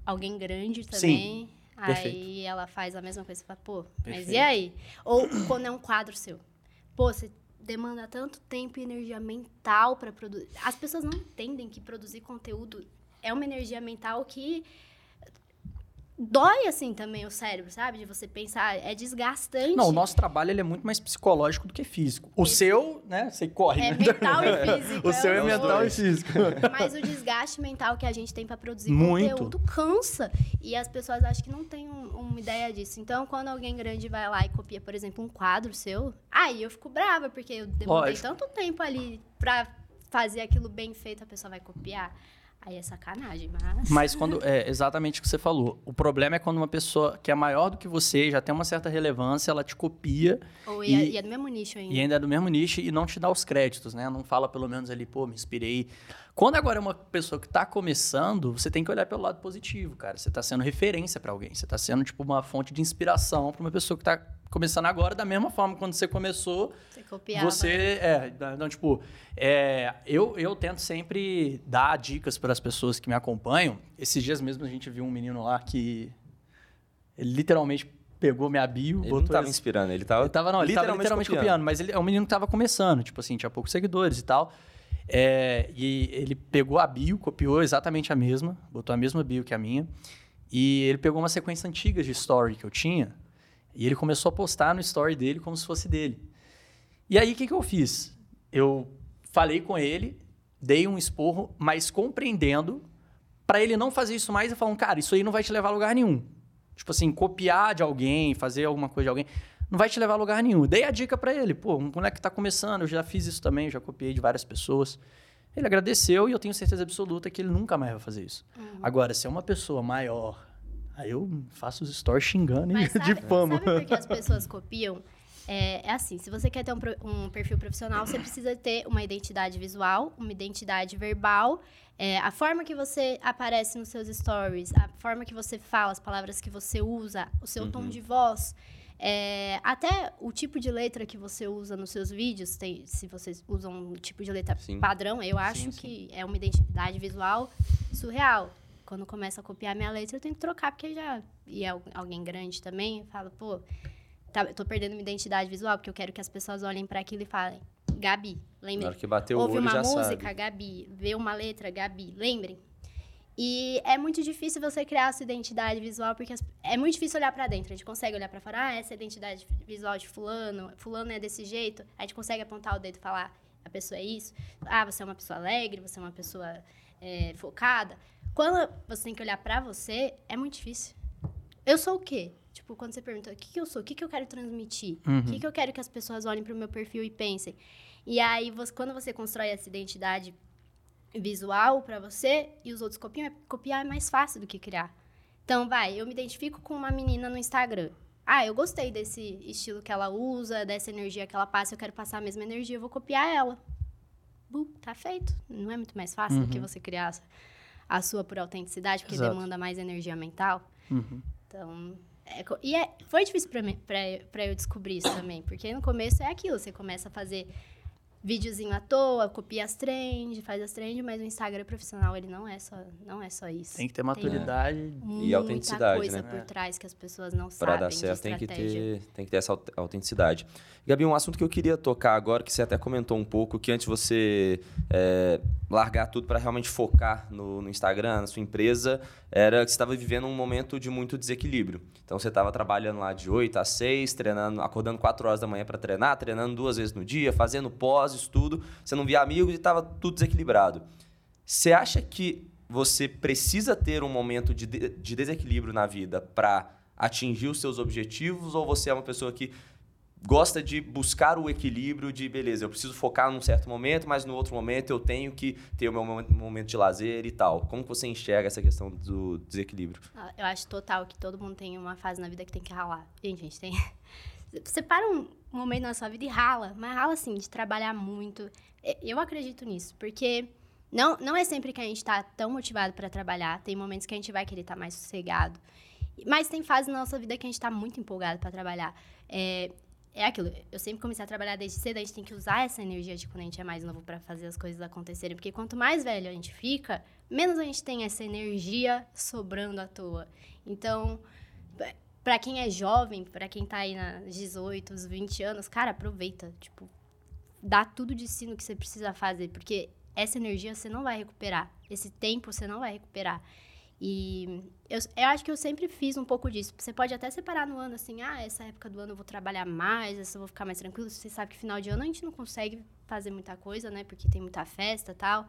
alguém grande também. Sim. Perfeito. Aí ela faz a mesma coisa. Você fala, pô, Perfeito. mas e aí? Ou quando é um quadro seu. Pô, você demanda tanto tempo e energia mental para produzir. As pessoas não entendem que produzir conteúdo é uma energia mental que dói assim também o cérebro, sabe? De você pensar, é desgastante.
Não, o nosso trabalho ele é muito mais psicológico do que físico. O
Esse-
seu, né, você corre.
É
né?
mental e físico. <laughs>
O seu é
os
mental e físico. <laughs>
Mas o desgaste mental que a gente tem pra produzir
Muito.
conteúdo cansa. E as pessoas acham que não tem um- uma ideia disso. Então, quando alguém grande vai lá e copia, por exemplo, um quadro seu, aí eu fico brava, porque eu demorei
Lógico.
tanto tempo ali pra fazer aquilo bem feito, a pessoa vai copiar. Aí é sacanagem, mas.
Mas quando. É exatamente o que você falou. O problema é quando uma pessoa que é maior do que você, já tem uma certa relevância, ela te copia
Ou e, é-
e-
é do mesmo nicho ainda.
e ainda é do mesmo nicho e não te dá os créditos, né? Não fala pelo menos ali, pô, me inspirei. Quando agora é uma pessoa que tá começando, você tem que olhar pelo lado positivo, cara. Você tá sendo referência pra alguém. Você tá sendo, tipo, uma fonte de inspiração pra uma pessoa que tá começando agora, da mesma forma que quando você começou,
Você copiava.
Você, é, então, tipo, é, eu, eu tento sempre dar dicas para as pessoas que me acompanham. Esses dias mesmo a gente viu um menino lá que ele literalmente pegou minha bio,
Ele não
botou
tava
esse-
inspirando, ele tava,
ele tava, não, ele tava literalmente copiando. mas ele é um menino que tava começando, tipo assim, tinha poucos seguidores e tal. É, e ele pegou a bio, copiou exatamente a mesma, botou a mesma bio que a minha. E ele pegou uma sequência antiga de story que eu tinha, e ele começou a postar no story dele como se fosse dele. E aí, o que, que eu fiz? Eu falei com ele, dei um esporro, mas compreendendo para ele não fazer isso mais e falando, cara, isso aí não vai te levar a lugar nenhum. Tipo assim, copiar de alguém, fazer alguma coisa de alguém, não vai te levar a lugar nenhum. Dei a dica para ele, pô, um moleque que tá começando, eu já fiz isso também, já copiei de várias pessoas. Ele agradeceu e eu tenho certeza absoluta que ele nunca mais vai fazer isso. Agora, se é uma pessoa maior, aí eu faço os stories xingando
Mas <laughs>
de
sabe,
fama.
sabe por que as pessoas copiam? É, é assim, se você quer ter um, um perfil profissional, você precisa ter uma identidade visual, uma identidade verbal, é, a forma que você aparece nos seus stories, a forma que você fala, as palavras que você usa, o seu tom de voz, é, até o tipo de letra que você usa nos seus vídeos, tem- se vocês usam um tipo de letra
Sim.
padrão, eu acho
Sim, sim.
que é uma identidade visual surreal. Quando começa a copiar minha letra, eu tenho que trocar, porque já. E é al- alguém grande também, fala, pô, tá, eu tô perdendo minha identidade visual, porque eu quero que as pessoas olhem pra aquilo e falem, Gabi,
Na
lembrem.
hora que bateu o
Ouve
olho,
uma
já
música,
sabe.
Gabi. Vê uma letra, Gabi. Lembrem. E é muito difícil você criar a sua identidade visual, porque as- é muito difícil olhar pra dentro. A gente consegue olhar pra fora, ah, essa é a identidade visual de fulano, fulano é desse jeito. A gente consegue apontar o dedo e falar, a pessoa é isso. Ah, você é uma pessoa alegre, você é uma pessoa é, focada. Quando você tem que olhar pra você, é muito difícil. Eu sou o quê? Tipo, quando você pergunta, o que, que eu sou? O que, que eu quero transmitir? O
Uhum.
que, que eu quero que as pessoas olhem pro meu perfil e pensem? E aí, você- quando você constrói essa identidade visual pra você e os outros copiam, é- copiar é mais fácil do que criar. Então, vai, eu me identifico com uma menina no Instagram. Ah, eu gostei desse estilo que ela usa, dessa energia que ela passa, eu quero passar a mesma energia, eu vou copiar ela. Bum, tá feito. Não é muito mais fácil do que você criar a sua por autenticidade, porque
Exato.
demanda mais energia mental.
Uhum.
Então, é e é- foi difícil pra eu descobrir isso também, porque no começo é aquilo, você começa a fazer videozinho à toa, copia as trends, faz as trends, mas o Instagram profissional, ele não é só, não é só isso.
Tem que ter maturidade.
muita
autenticidade,
coisa
né?
por trás que as pessoas não
Para
sabem
dar
de
certo tem que, ter, tem que ter essa aut- autenticidade. Gabi, um assunto que eu queria tocar agora, que você até comentou um pouco, que antes de você é, largar tudo para realmente focar no, no Instagram, na sua empresa, era que você estava vivendo um momento de muito desequilíbrio. Então você estava trabalhando lá de 8 às 6, treinando, acordando 4 horas da manhã para treinar, treinando duas vezes no dia, fazendo pós, estudo, você não via amigos e estava tudo desequilibrado. Você acha que você precisa ter um momento de, de- de desequilíbrio na vida para atingir os seus objetivos ou você é uma pessoa que gosta de buscar o equilíbrio de beleza, eu preciso focar num certo momento, mas no outro momento eu tenho que ter o meu momen- momento de lazer e tal. Como você enxerga essa questão do desequilíbrio?
Ah, Eu acho total que todo mundo tem uma fase na vida que tem que ralar. Gente, gente tem. <laughs> Você para um momento na sua vida e rala, mas rala assim, de trabalhar muito. Eu acredito nisso, porque não, não é sempre que a gente tá tão motivado para trabalhar. Tem momentos que a gente vai querer estar mais sossegado. Mas tem fases na nossa vida que a gente tá muito empolgado para trabalhar. É, é aquilo, eu sempre comecei a trabalhar desde cedo, a gente tem que usar essa energia de quando a gente é mais novo para fazer as coisas acontecerem, porque quanto mais velho a gente fica, menos a gente tem essa energia sobrando à toa. Então, para quem é jovem, para quem tá aí nos 18, os 20 anos, cara, aproveita, tipo, dá tudo de si no que você precisa fazer, porque essa energia você não vai recuperar, esse tempo você não vai recuperar. E eu, eu acho que eu sempre fiz um pouco disso. Você pode até separar no ano, assim, ah, essa época do ano eu vou trabalhar mais, essa eu vou ficar mais tranquilo. Você sabe que final de ano a gente não consegue fazer muita coisa, né? Porque tem muita festa tal.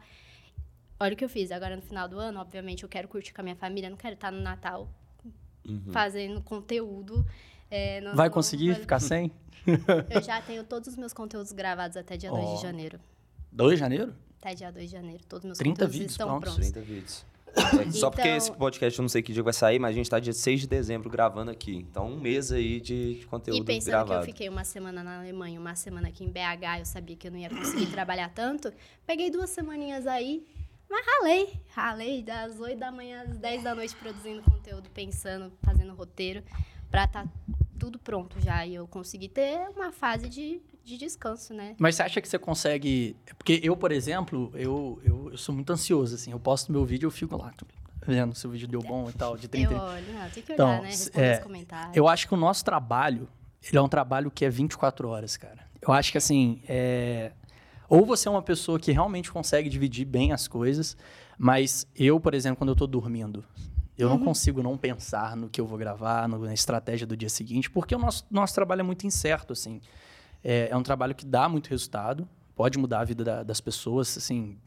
Olha o que eu fiz. Agora, no final do ano, obviamente, eu quero curtir com a minha família. Não quero estar no Natal
Uhum.
fazendo conteúdo. é,
Vai conseguir ficar sem?
Eu já tenho todos os meus conteúdos gravados até dia 2
Ó.
de janeiro.
2 de janeiro?
Até dia 2 de janeiro. Todos os meus
30
conteúdos
vídeos
estão
prontos.
prontos.
30 vídeos. É, só porque
Então-
esse podcast eu não sei que dia vai sair, mas a gente tá dia 6 de dezembro gravando aqui. Então, um mês aí de, de conteúdo
E pensando
gravado.
que eu fiquei uma semana na Alemanha, uma semana aqui em BH, eu sabia que eu não ia conseguir trabalhar tanto. Peguei duas semaninhas aí, mas ralei. Ralei das 8 da manhã às 10 da noite produzindo conteúdo, pensando, fazendo roteiro, pra estar tudo pronto já. E eu consegui ter uma fase de, de descanso, né?
Mas você acha que você consegue. Porque eu, por exemplo, eu, eu, eu sou muito ansioso, assim. Eu posto meu vídeo e eu fico lá, vendo se o vídeo deu bom e tal, de 30.
Eu olho, não, tem que olhar,
Então,
né? Responder
é,
os comentários.
Eu acho que o nosso trabalho, ele é um trabalho que é 24 horas, cara. Eu acho que assim, é... ou você é uma pessoa que realmente consegue dividir bem as coisas, mas eu, por exemplo, quando eu tô dormindo, eu não consigo não pensar no que eu vou gravar, no- na estratégia do dia seguinte, porque o nosso, nosso trabalho é muito incerto, assim. É, é um trabalho que dá muito resultado, pode mudar a vida da- das pessoas, assim,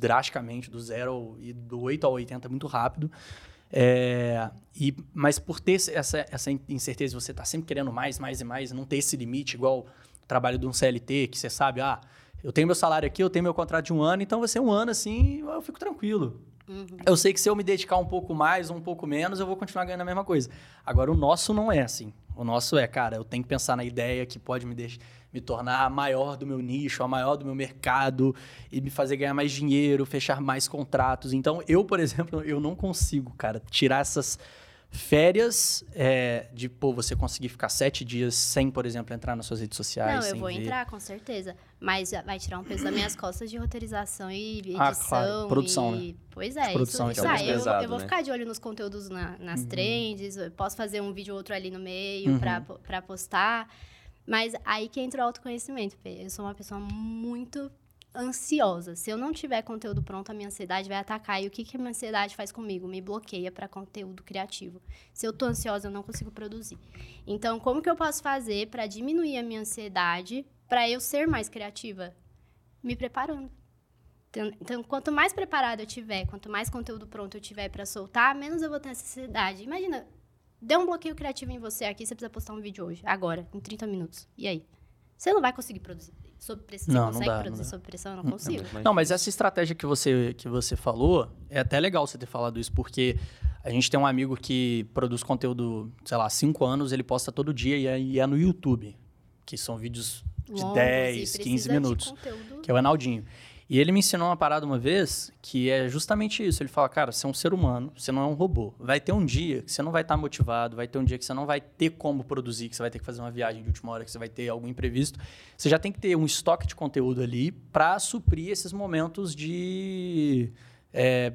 drasticamente, do zero e do 8 ao 80 muito rápido. É, e, mas por ter essa, essa incerteza, você tá sempre querendo mais, mais e mais, não ter esse limite, igual trabalho de um CLT, que você sabe, ah, eu tenho meu salário aqui, eu tenho meu contrato de um ano, então vai ser um ano assim, eu fico tranquilo. Eu sei que se eu me dedicar um pouco mais ou um pouco menos, eu vou continuar ganhando a mesma coisa. Agora, o nosso não é assim. O nosso é, cara, eu tenho que pensar na ideia que pode me, deix- me tornar a maior do meu nicho, a maior do meu mercado e me fazer ganhar mais dinheiro, fechar mais contratos. Então, eu, por <laughs> exemplo, eu não consigo, cara, tirar essas férias é, de, pô, você conseguir ficar sete dias sem, por exemplo, entrar nas suas redes sociais.
Não, eu vou
ver.
entrar, com certeza. Mas vai tirar um peso das minhas costas de roteirização e edição.
Ah, claro. Produção,
e... Pois é,
produção,
isso,
que é
isso aí. Eu,
pesado,
eu vou
né?
ficar de olho nos conteúdos na- nas
Uhum.
trends, eu posso fazer um vídeo ou outro ali no meio
Uhum.
pra, po- pra postar. Mas aí que entra o autoconhecimento, Fê. Eu sou uma pessoa muito ansiosa. Se eu não tiver conteúdo pronto, a minha ansiedade vai atacar. E o que, que a minha ansiedade faz comigo? Me bloqueia para conteúdo criativo. Se eu tô ansiosa, eu não consigo produzir. Então, como que eu posso fazer para diminuir a minha ansiedade, para eu ser mais criativa? Me preparando. Então, então, quanto mais preparada eu tiver, quanto mais conteúdo pronto eu tiver para soltar, menos eu vou ter ansiedade. Imagina, deu um bloqueio criativo em você aqui, você precisa postar um vídeo hoje, agora, em 30 minutos. E aí? Você não vai conseguir produzir sob pressão.
Não,
Você
não
consegue
dá, não
produzir
dá.
sob pressão? Eu não consigo.
Não, mas essa estratégia que você, que você falou, é até legal você ter falado isso, porque a gente tem um amigo que produz conteúdo, sei lá, há cinco anos, ele posta todo dia e é, e é no YouTube, que são vídeos de
Longos,
10,
e
15
precisa de
minutos, que é o Enaldinho. E ele me ensinou uma parada uma vez que é justamente isso. Ele fala, cara, você é um ser humano, você não é um robô. Vai ter um dia que você não vai estar motivado, vai ter um dia que você não vai ter como produzir, que você vai ter que fazer uma viagem de última hora, que você vai ter algum imprevisto. Você já tem que ter um estoque de conteúdo ali para suprir esses momentos de. é,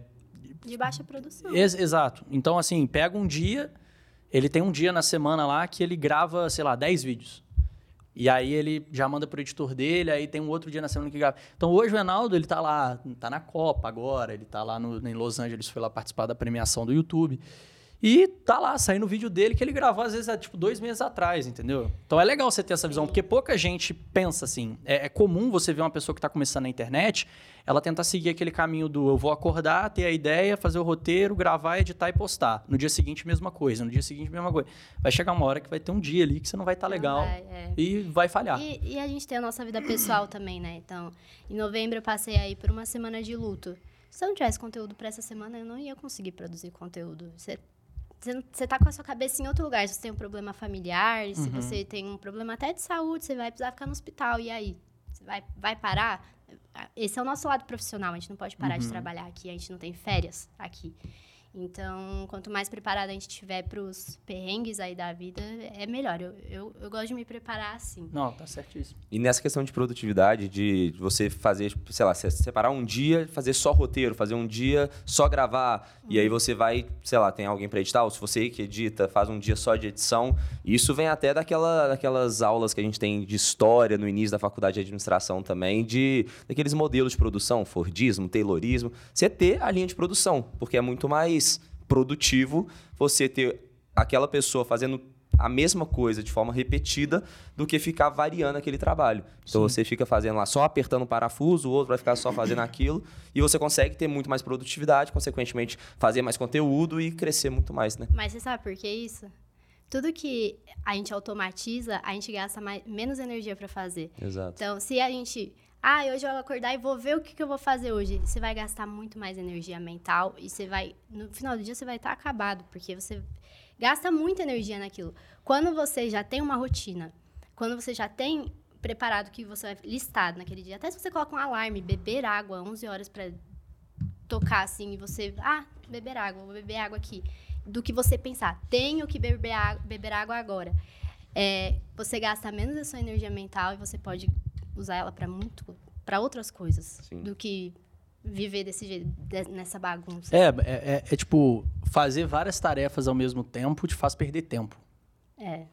De baixa produção.
Ex- exato. Então, assim, pega um dia, ele tem um dia na semana lá que ele grava, sei lá, 10 vídeos. E aí ele já manda pro editor dele, aí tem um outro dia na semana que grava. Então hoje o Enaldo, ele tá lá, tá na Copa agora, ele tá lá no, em Los Angeles, foi lá participar da premiação do YouTube. E tá lá, saindo o vídeo dele que ele gravou, às vezes, há, tipo, dois meses atrás, entendeu? Então é legal você ter essa visão, porque pouca gente pensa assim. É, é comum você ver uma pessoa que tá começando na internet, ela tentar seguir aquele caminho do eu vou acordar, ter a ideia, fazer o roteiro, gravar, editar e postar. No dia seguinte, mesma coisa. No dia seguinte, mesma coisa. Vai chegar uma hora que vai ter um dia ali que você não vai estar
Não
legal
vai, é.
e vai falhar.
E, e a gente tem a nossa vida pessoal também, né? Então, em novembro eu passei aí por uma semana de luto. Se eu não tivesse conteúdo para essa semana, eu não ia conseguir produzir conteúdo. Você, você, tá com a sua cabeça em outro lugar. Se você tem um problema familiar, se
Uhum.
você tem um problema até de saúde, você vai precisar ficar no hospital. E aí? Você vai, vai parar? Esse é o nosso lado profissional. A gente não pode parar de
Uhum.
trabalhar aqui. A gente não tem férias aqui. Então, quanto mais preparada a gente tiver para os perrengues aí da vida, é melhor. Eu, eu, eu gosto de me preparar assim.
Não, tá certíssimo.
E nessa questão de produtividade, de você fazer, sei lá, se- separar um dia, fazer só roteiro, fazer um dia só gravar, e aí você vai, sei lá, tem alguém para editar, ou se você que edita, faz um dia só de edição. Isso vem até daquela, daquelas aulas que a gente tem de história no início da faculdade de administração também, de daqueles modelos de produção, Fordismo, Taylorismo, você ter a linha de produção, porque é muito mais mais produtivo você ter aquela pessoa fazendo a mesma coisa de forma repetida do que ficar variando aquele trabalho. Então
Sim.
você fica fazendo lá só apertando o parafuso, o outro vai ficar só fazendo aquilo e você consegue ter muito mais produtividade, consequentemente fazer mais conteúdo e crescer muito mais, né?
Mas você sabe por que isso? Tudo que a gente automatiza, a gente gasta mais, menos energia para fazer.
Exato.
Então, se a gente. Ah, hoje eu vou acordar e vou ver o que, que eu vou fazer hoje. Você vai gastar muito mais energia mental e você vai. No final do dia você vai estar acabado, porque você gasta muita energia naquilo. Quando você já tem uma rotina, quando você já tem preparado o que você vai listado naquele dia, até se você coloca um alarme, beber água 11 horas para tocar assim e você, ah, beber água, vou beber água aqui, do que você pensar, tenho que beber água, beber água agora. É, você gasta menos a sua energia mental e você pode usar ela para muito para outras coisas
Sim.
do que viver desse jeito, de- nessa bagunça.
É, é, é- é tipo, fazer várias tarefas ao mesmo tempo te faz perder tempo.
É.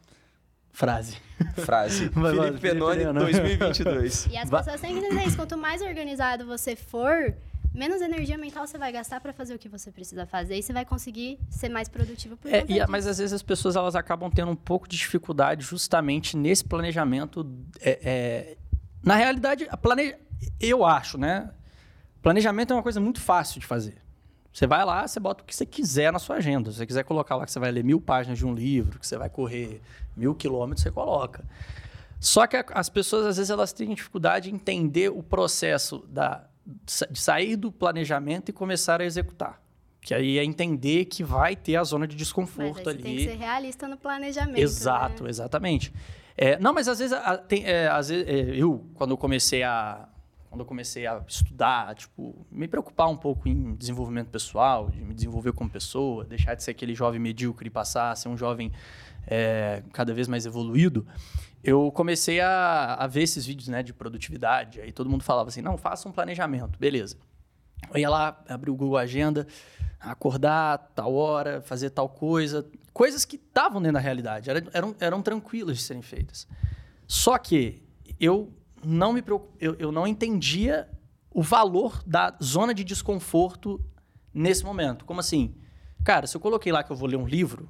Frase.
Frase. <laughs>
Vai,
Felipe Penoni,
Penoni.
2022.
E as pessoas têm que entender isso. Quanto mais organizado você for, menos energia mental você vai gastar para fazer o que você precisa fazer. E você vai conseguir ser mais produtivo por
É, e mas às vezes as pessoas elas acabam tendo um pouco de dificuldade justamente nesse planejamento. é, é, na realidade, eu acho, né? Planejamento é uma coisa muito fácil de fazer. Você vai lá, você bota o que você quiser na sua agenda. Se você quiser colocar lá que você vai ler mil páginas de um livro, que você vai correr mil quilômetros, você coloca. Só que as pessoas, às vezes, elas têm dificuldade em entender o processo da, de sair do planejamento e começar a executar. Que aí é entender que vai ter a zona de
Mas aí
desconforto
você
ali.
tem que ser realista no planejamento.
Exato,
né?
exatamente. É, não, mas às vezes, a- tem, é, às vezes é, eu, quando eu comecei a quando eu comecei a estudar, tipo, me preocupar um pouco em desenvolvimento pessoal, de me desenvolver como pessoa, deixar de ser aquele jovem medíocre e passar a ser um jovem é, cada vez mais evoluído, eu comecei a, a ver esses vídeos né, de produtividade. Aí todo mundo falava assim, não, faça um planejamento, beleza. Eu ia lá, abrir o Google Agenda, acordar tal hora, fazer tal coisa. Coisas que estavam dentro da realidade, eram, eram, tranquilas de serem feitas. Só que eu não me preocup... eu, eu não entendia o valor da zona de desconforto nesse momento. Como assim? Cara, se eu coloquei lá que eu vou ler um livro,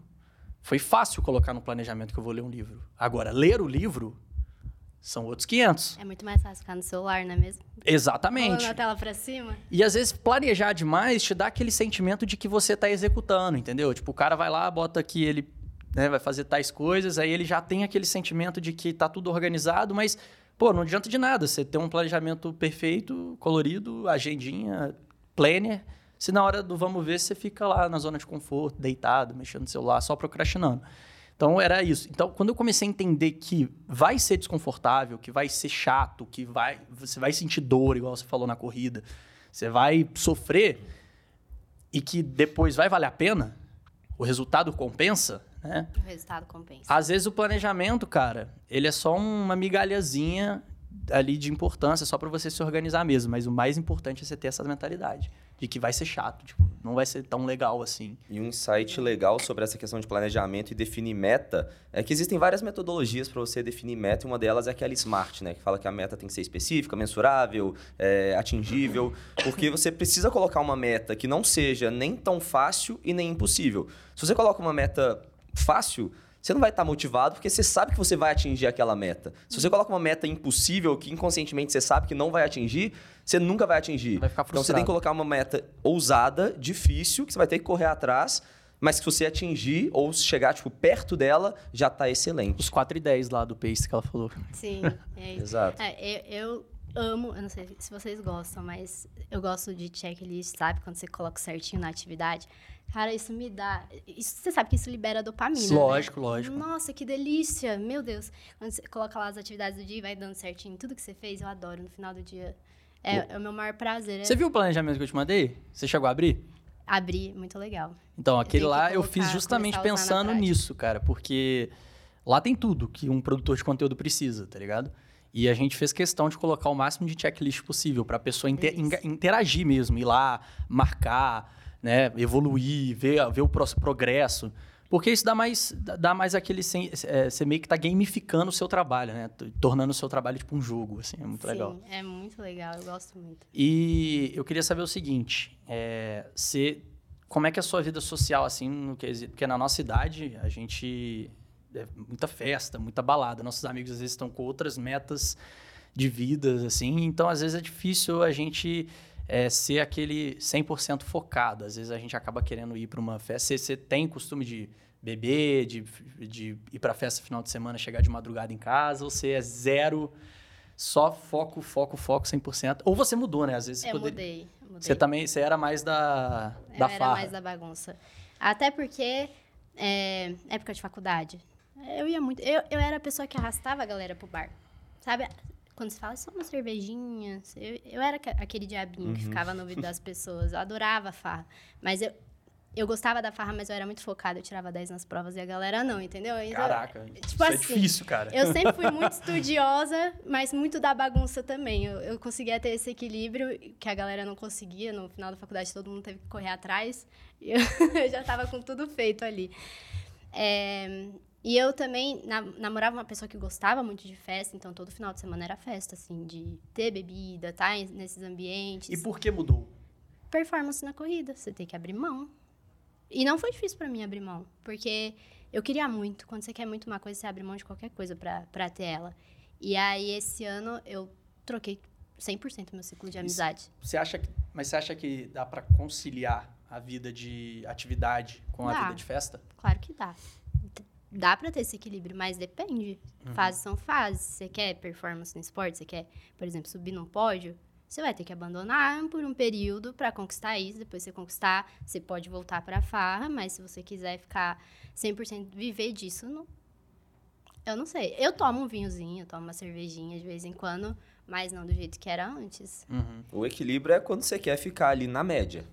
foi fácil colocar no planejamento que eu vou ler um livro. Agora, ler o livro são outros 500.
É muito mais fácil ficar no celular, não é mesmo?
Exatamente.
Rolando a tela pra cima.
E às vezes planejar demais te dá aquele sentimento de que você tá executando, entendeu? Tipo, o cara vai lá, bota que ele né, vai fazer tais coisas, aí ele já tem aquele sentimento de que tá tudo organizado, mas, pô, não adianta de nada você ter um planejamento perfeito, colorido, agendinha, planner, se na hora do vamos ver você fica lá na zona de conforto, deitado, mexendo no celular, só procrastinando. Então era isso. Então, quando eu comecei a entender que vai ser desconfortável, que vai ser chato, que vai, você vai sentir dor, igual você falou na corrida, você vai sofrer e que depois vai valer a pena, o resultado compensa, né?
O resultado compensa.
Às vezes o planejamento, cara, ele é só uma migalhazinha ali de importância, só para você se organizar mesmo. Mas o mais importante é você ter essa mentalidade de que vai ser chato, tipo, não vai ser tão legal assim.
E um insight legal sobre essa questão de planejamento e definir meta é que existem várias metodologias para você definir meta, e uma delas é aquela SMART, né? Que fala que a meta tem que ser específica, mensurável, é, atingível, porque você precisa colocar uma meta que não seja nem tão fácil e nem impossível. Se você coloca uma meta fácil, você não vai estar motivado porque você sabe que você vai atingir aquela meta. Se você coloca uma meta impossível que inconscientemente você sabe que não vai atingir, você nunca vai atingir.
Vai ficar
então você tem
frustrado.
que colocar uma meta ousada, difícil, que você vai ter que correr atrás, mas que se você atingir ou chegar tipo perto dela, já está excelente.
Os 4 e 10 lá do Pace que ela falou.
Sim, <laughs> é isso.
Exato.
É, eu, eu amo, eu não sei se vocês gostam, mas eu gosto de checklist, sabe? Quando você coloca certinho na atividade. Cara, isso me dá. Isso, você sabe que isso libera dopamina. né?
Lógico, lógico.
Nossa, que delícia! Meu Deus. Quando você coloca lá as atividades do dia e vai dando certinho tudo que você fez, eu adoro. No final do dia. É, é o meu maior prazer. É
Você viu o planejamento que eu te mandei? Você chegou a abrir?
abrir, muito legal.
Então, aquele
que
lá eu
colocar-
fiz justamente pensando nisso, cara, porque lá tem tudo que um produtor de conteúdo precisa, tá ligado? E a gente fez questão de colocar o máximo de checklist possível para a pessoa inte-
Delícia.
inga- interagir mesmo, ir lá, marcar, né, evoluir, ver, ver o progresso. Porque isso dá mais, dá- mais aquele. sen- é, você meio que tá gamificando o seu trabalho, né? Tornando o seu trabalho tipo um jogo, assim, é muito legal.
Sim, é muito legal. Eu gosto muito.
E eu queria saber o seguinte: é, você como é que é a sua vida social, assim, no quesito? Porque na nossa idade, a gente... É muita festa, muita balada. Nossos amigos, às vezes, estão com outras metas de vida, assim. Então, às vezes, é difícil a gente é, ser aquele 100% focado. Às vezes, a gente acaba querendo ir para uma festa. Você, você tem costume de beber, de, de ir para festa final de semana, chegar de madrugada em casa? Ou você é zero, só foco, foco, foco 100%? Ou você mudou, né? Às vezes
Eu
você poder-
mudei, mudei.
Você também, você era mais da, da
eu era mais da bagunça. Até porque, é, época de faculdade, eu ia muito. Eu, eu era a pessoa que arrastava a galera pro bar. Sabe? Quando se fala só uma cervejinha, eu, eu era aquele diabinho que ficava no ouvido <laughs> das pessoas. Eu adorava a farra. Mas eu, eu gostava da farra, mas eu era muito focada. Eu tirava 10 nas provas e a galera não, entendeu? Então,
Caraca,
tipo
isso é
assim,
difícil, cara.
Eu sempre fui muito <laughs> estudiosa, mas muito da bagunça também. Eu, eu conseguia ter esse equilíbrio que a galera não conseguia. No final da faculdade, todo mundo teve que correr atrás. E eu, <laughs> eu já estava com tudo feito ali. É, e eu também na- namorava uma pessoa que gostava muito de festa, então todo final de semana era festa, assim, de ter bebida, tá? Nesses ambientes.
E por que mudou?
Performance na corrida, você tem que abrir mão. E não foi difícil pra mim abrir mão, porque eu queria muito. Quando você quer muito uma coisa, você abre mão de qualquer coisa pra ter ela. E aí, esse ano, eu troquei 100% meu ciclo de amizade.
Você acha que, mas você acha que dá pra conciliar a vida de atividade com a
Dá.
vida de festa?
Claro que dá. Dá pra ter esse equilíbrio, mas depende. Fases são fases. Você quer performance no esporte, você quer, por exemplo, subir num pódio, você vai ter que abandonar por um período pra conquistar isso. Depois você conquistar, você pode voltar pra farra, mas se você quiser ficar 100% viver disso, não... eu não sei. Eu tomo um vinhozinho, eu tomo uma cervejinha de vez em quando, mas não do jeito que era antes.
Uhum.
O equilíbrio é quando você quer ficar ali na média.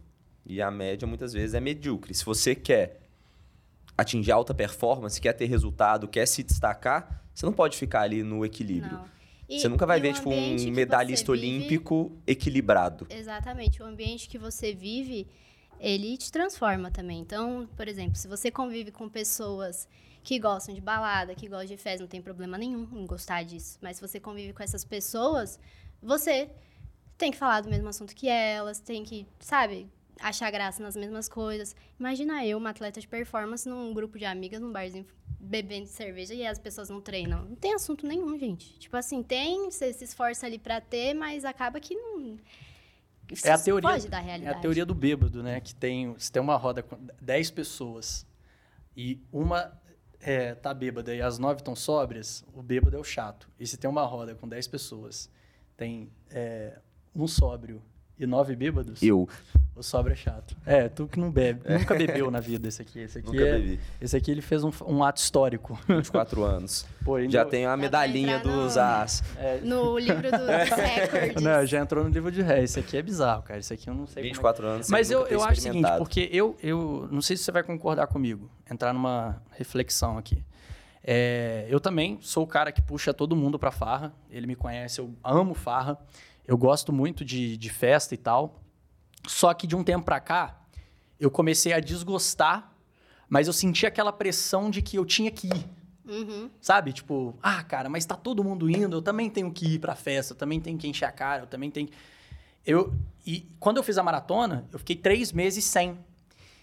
E a média muitas vezes é medíocre. Se você quer atingir alta performance, quer ter resultado, quer se destacar, você não pode ficar ali no equilíbrio.
Não. E-
você nunca vai ver tipo um medalhista
vive-
olímpico equilibrado.
Exatamente. O ambiente que você vive, ele te transforma também. Então, por exemplo, se você convive com pessoas que gostam de balada, que gostam de festa, não tem problema nenhum em gostar disso. Mas se você convive com essas pessoas, você tem que falar do mesmo assunto que elas, tem que, sabe, achar graça nas mesmas coisas. Imagina eu, uma atleta de performance, num grupo de amigas, num barzinho, bebendo cerveja e as pessoas não treinam. Não tem assunto nenhum, gente. Tipo assim, tem, você se esforça ali pra ter, mas acaba que não.
É a teoria,
Foge da
é
realidade.
a teoria do bêbado, né? Que tem, se tem uma roda com 10 pessoas e uma é, tá bêbada e as nove estão sóbrias, o bêbado é o chato. E se tem uma roda com 10 pessoas, tem é, um sóbrio e nove bêbados,
Eu
o sóbrio é chato. É, tu que não bebe, nunca bebeu na vida esse aqui. Esse <laughs> aqui,
nunca
é-
bebi.
esse aqui ele fez um, um ato histórico.
24 anos. <laughs>
Pô,
Já tenho a
pra
medalhinha
entrar no-
dos as.
é,
No livro do, dos <laughs> recordes.
não, já entrou no livro de ré. Esse aqui é bizarro, cara. Esse aqui eu não sei como é
24 anos.
Mas eu, eu acho o seguinte, porque eu, eu não sei se você vai concordar comigo, entrar numa reflexão aqui. É, eu também sou o cara que puxa todo mundo pra farra. Ele me conhece, eu amo farra. Eu gosto muito de, de festa e tal. Só que de um tempo pra cá, eu comecei a desgostar, mas eu senti aquela pressão de que eu tinha que ir.
Uhum.
Sabe? Tipo, ah, cara, mas tá todo mundo indo, eu também tenho que ir pra festa, eu também tenho que encher a cara, eu também tenho. que- Eu, e quando eu fiz a maratona, eu fiquei três meses sem.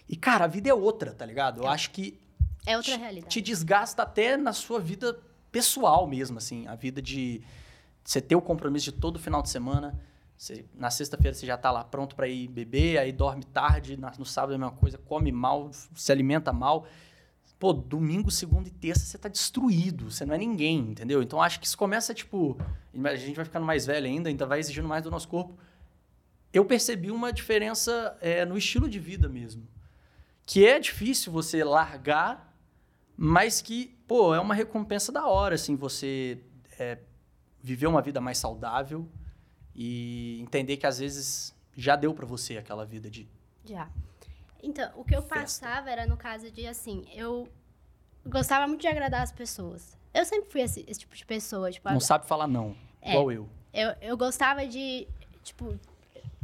E, cara, a vida é outra, tá ligado? Eu acho que
É outra
te-
realidade.
te desgasta até na sua vida pessoal mesmo, assim. A vida de você ter o compromisso de todo final de semana. Você- na sexta-feira você já tá lá pronto pra ir beber, aí dorme tarde, na- no sábado é a mesma coisa, come mal, se alimenta mal. Pô, domingo, segunda e terça você tá destruído, você não é ninguém, entendeu? Então acho que isso começa, tipo, a gente vai ficando mais velho ainda, ainda vai exigindo mais do nosso corpo. Eu percebi uma diferença é, no estilo de vida mesmo. Que é difícil você largar, mas que, pô, é uma recompensa da hora, assim, você é, viver uma vida mais saudável e entender que às vezes já deu pra você aquela vida de
Já. Então, o que eu
Festa.
passava era no caso de, assim, eu gostava muito de agradar as pessoas. Eu sempre fui esse, esse tipo de pessoa, tipo,
não sabe falar não,
É.
igual eu.
eu, eu gostava de, tipo,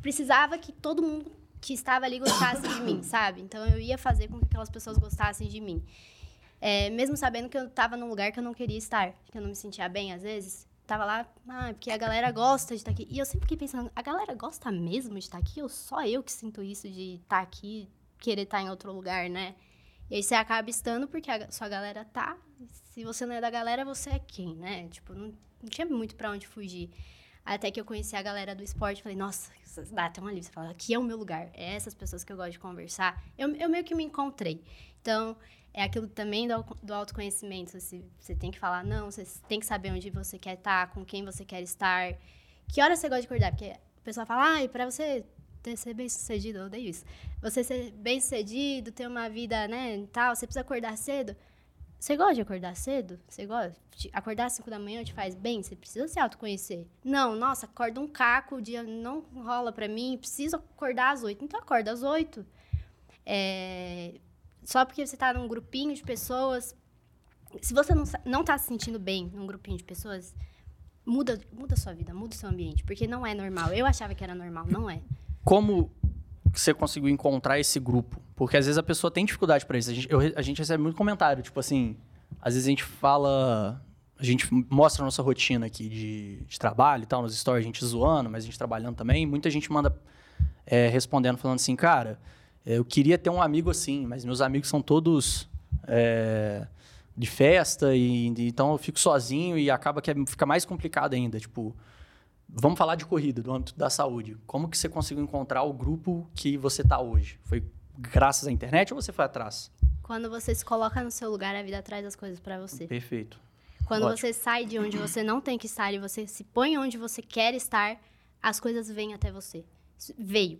precisava que todo mundo que estava ali gostasse de mim, sabe? Então, eu ia fazer com que aquelas pessoas gostassem de mim. É, mesmo sabendo que eu estava num lugar que eu não queria estar, que eu não me sentia bem, às vezes. Tava lá, ah, porque a galera gosta de estar aqui. E eu sempre fiquei pensando, a galera gosta mesmo de estar aqui? Ou só eu que sinto isso de estar aqui querer estar em outro lugar, né? E aí você acaba estando porque a sua galera tá. Se você não é da galera, você é quem, né? Tipo, não, não tinha muito para onde fugir. Até que eu conheci a galera do esporte, falei, nossa, dá até uma livre. Você fala, aqui é o meu lugar, é essas pessoas que eu gosto de conversar. Eu, eu meio que me encontrei. Então, é aquilo também do, do autoconhecimento. Você, você tem que falar, não, você tem que saber onde você quer estar, com quem você quer estar. Que hora você gosta de acordar? Porque o pessoal fala, ah, para você ter, ser bem sucedido, eu odeio isso. Você ser bem sucedido, ter uma vida, né, tal, você precisa acordar cedo. Você gosta de acordar cedo? Você gosta? Acordar às 5 da manhã te faz bem? Você precisa se autoconhecer. Não, nossa, acorda um caco, o dia não rola pra mim, preciso acordar às 8. Então acorda às 8. É, só porque você tá num grupinho de pessoas. Se você não, não tá se sentindo bem num grupinho de pessoas, muda, muda sua vida, muda o seu ambiente. Porque não é normal. Eu achava que era normal, não é.
Como você conseguiu encontrar esse grupo? Porque às vezes a pessoa tem dificuldade para isso. A gente, eu, a gente recebe muito comentário, tipo assim, às vezes a gente fala, a gente mostra a nossa rotina aqui de, de trabalho e tal, nos stories, a gente zoando, mas a gente trabalhando também. Muita gente manda é, respondendo, falando assim, cara, eu queria ter um amigo assim, mas meus amigos são todos é, de festa, e, então eu fico sozinho e acaba que é, fica mais complicado ainda. Tipo, Vamos falar de corrida, do âmbito da saúde. Como que você conseguiu encontrar o grupo que você está hoje? Foi graças à internet ou você foi atrás?
Quando você se coloca no seu lugar, a vida traz as coisas para você.
Perfeito.
Quando Ótimo. você sai de onde você não tem que estar e você se põe onde você quer estar, as coisas vêm até você. Veio.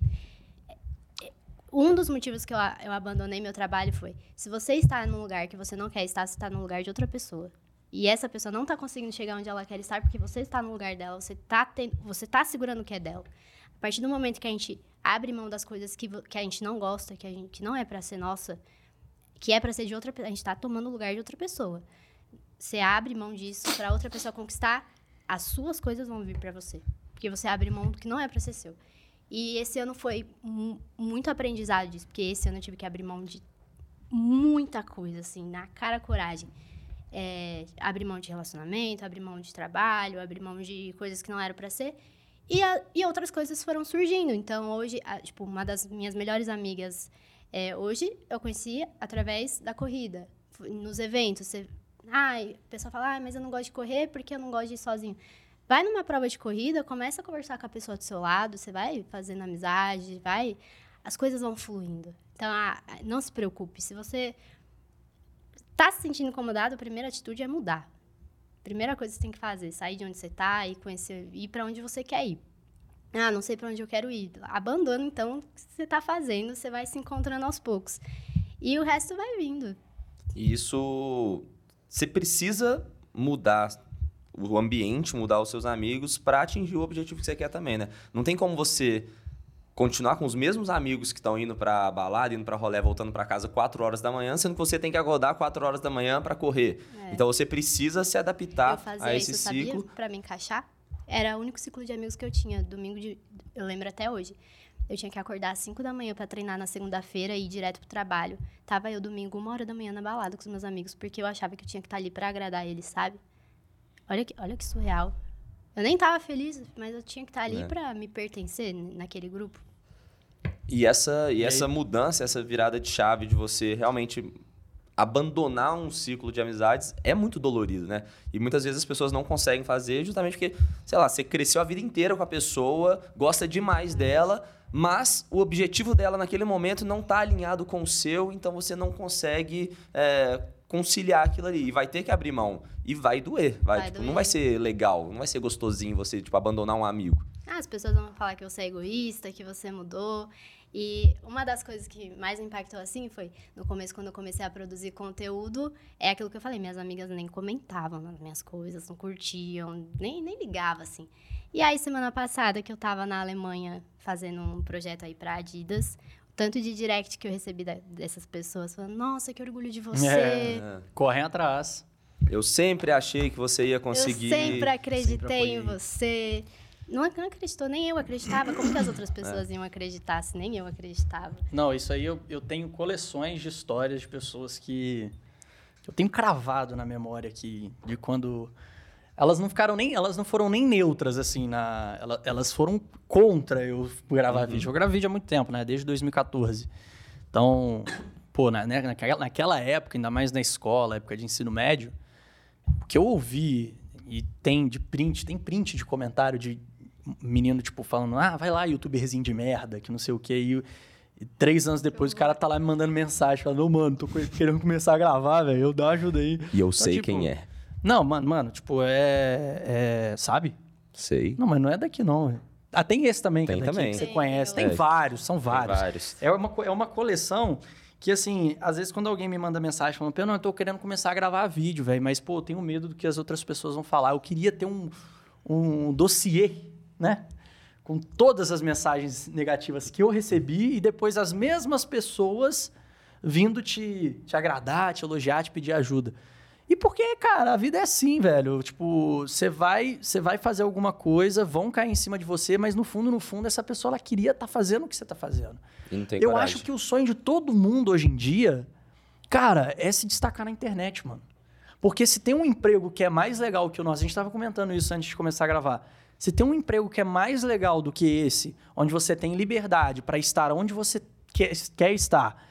Um dos motivos que eu, eu abandonei meu trabalho foi: se você está num lugar que você não quer estar, você está no lugar de outra pessoa e essa pessoa não está conseguindo chegar onde ela quer estar porque você está no lugar dela, você está tá segurando o que é dela. A partir do momento que a gente abre mão das coisas que, que a gente não gosta, que, a gente, que não é para ser nossa, que é para ser de outra a gente está tomando o lugar de outra pessoa. Você abre mão disso para outra pessoa conquistar, as suas coisas vão vir para você. Porque você abre mão do que não é para ser seu. E esse ano foi muito aprendizado disso, porque esse ano eu tive que abrir mão de muita coisa, assim, na cara coragem é, abrir mão de relacionamento, abrir mão de trabalho, abrir mão de coisas que não eram para ser. E, a, e outras coisas foram surgindo. Então, hoje, a, tipo, uma das minhas melhores amigas, é, hoje eu conheci através da corrida, nos eventos. Você, ai, o pessoal fala, ah, mas eu não gosto de correr porque eu não gosto de ir sozinho. Vai numa prova de corrida, começa a conversar com a pessoa do seu lado, você vai fazendo amizade, vai, as coisas vão fluindo. Então, ah, não se preocupe. Se você tá se sentindo incomodado, a primeira atitude é mudar. Primeira coisa que você tem que fazer, sair de onde você tá e conhecer, ir para onde você quer ir. Ah, não sei para onde eu quero ir. Abandona então o que você tá fazendo, você vai se encontrando aos poucos. E o resto vai vindo.
E isso você precisa mudar o ambiente, mudar os seus amigos para atingir o objetivo que você quer também, né? Não tem como você continuar com os mesmos amigos que estão indo para balada, indo para rolê, voltando para casa 4 horas da manhã, sendo que você tem que acordar 4 horas da manhã para correr. É. Então você precisa se adaptar a esse
isso,
ciclo.
Para me encaixar, era o único ciclo de amigos que eu tinha, domingo de, eu lembro até hoje. Eu tinha que acordar às 5 da manhã para treinar na segunda-feira e ir direto pro trabalho. Tava eu domingo, uma hora da manhã na balada com os meus amigos, porque eu achava que eu tinha que estar tá ali para agradar eles, sabe? Olha que, olha que surreal. Eu nem tava feliz, mas eu tinha que estar ali é. para me pertencer naquele grupo.
E essa, e, e essa mudança, essa virada de chave de você realmente abandonar um ciclo de amizades é muito dolorido, né? E muitas vezes as pessoas não conseguem fazer justamente porque, sei lá, você cresceu a vida inteira com a pessoa, gosta demais dela, mas o objetivo dela naquele momento não está alinhado com o seu, então você não consegue é, conciliar aquilo ali. E vai ter que abrir mão. E vai doer. Vai, vai tipo, doer. Não vai ser legal, não vai ser gostosinho você tipo, abandonar um amigo.
Ah, as pessoas vão falar que você é egoísta, que você mudou. E uma das coisas que mais me impactou assim foi, no começo, quando eu comecei a produzir conteúdo, é aquilo que eu falei, minhas amigas nem comentavam nas minhas coisas, não curtiam, nem, nem ligavam, assim. E aí, semana passada, que eu tava na Alemanha fazendo um projeto aí pra Adidas, tanto de direct que eu recebi da, dessas pessoas falando, nossa, que orgulho de você. É,
correm atrás.
Eu sempre achei que você ia conseguir.
Eu sempre acreditei sempre em você. Não, não acreditou, nem eu acreditava. Como que as outras pessoas é. iam acreditar se nem eu acreditava?
Não, isso aí eu, eu tenho coleções de histórias de pessoas que eu tenho cravado na memória aqui de quando elas não ficaram nem elas não foram nem neutras assim na elas, foram contra eu gravar uhum. vídeo eu gravo vídeo há muito tempo né desde 2014 Então, pô, na, né, naquela, naquela época, ainda mais na escola, época de ensino médio, o que eu ouvi e tem de print, tem print de comentário de menino, tipo, falando, ah, vai lá, youtuberzinho de merda, que não sei o quê. E, e três anos depois o cara tá lá me mandando mensagem, falando, mano, tô querendo começar a gravar, velho, eu dá ajuda aí.
E eu
Então,
sei
tipo,
quem é.
Não, mano, mano, tipo, é. é sabe?
Sei.
Não, mas não é daqui, não. Ah, tem esse também, que
Tem
é daqui,
também.
que você conhece. Tem
É.
vários, são vários.
vários.
É uma, é uma coleção que, assim, às vezes quando alguém me manda mensagem falando, pô, não, eu tô querendo começar a gravar vídeo, velho, mas, pô, eu tenho medo do que as outras pessoas vão falar. Eu queria ter um, um dossiê, né? Com todas as mensagens negativas que eu recebi e depois as mesmas pessoas vindo te, te agradar, te elogiar, te pedir ajuda. E porque, cara, a vida é assim, velho. Tipo, você vai, você vai fazer alguma coisa, vão cair em cima de você, mas no fundo, no fundo, essa pessoa ela queria estar fazendo o que você tá fazendo. Eu
coragem.
acho que o sonho de todo mundo hoje em dia, cara, é se destacar na internet, mano. Porque se tem um emprego que é mais legal que o nosso, a gente estava comentando isso antes de começar a gravar. Se tem um emprego que é mais legal do que esse, onde você tem liberdade para estar onde você quer, quer estar,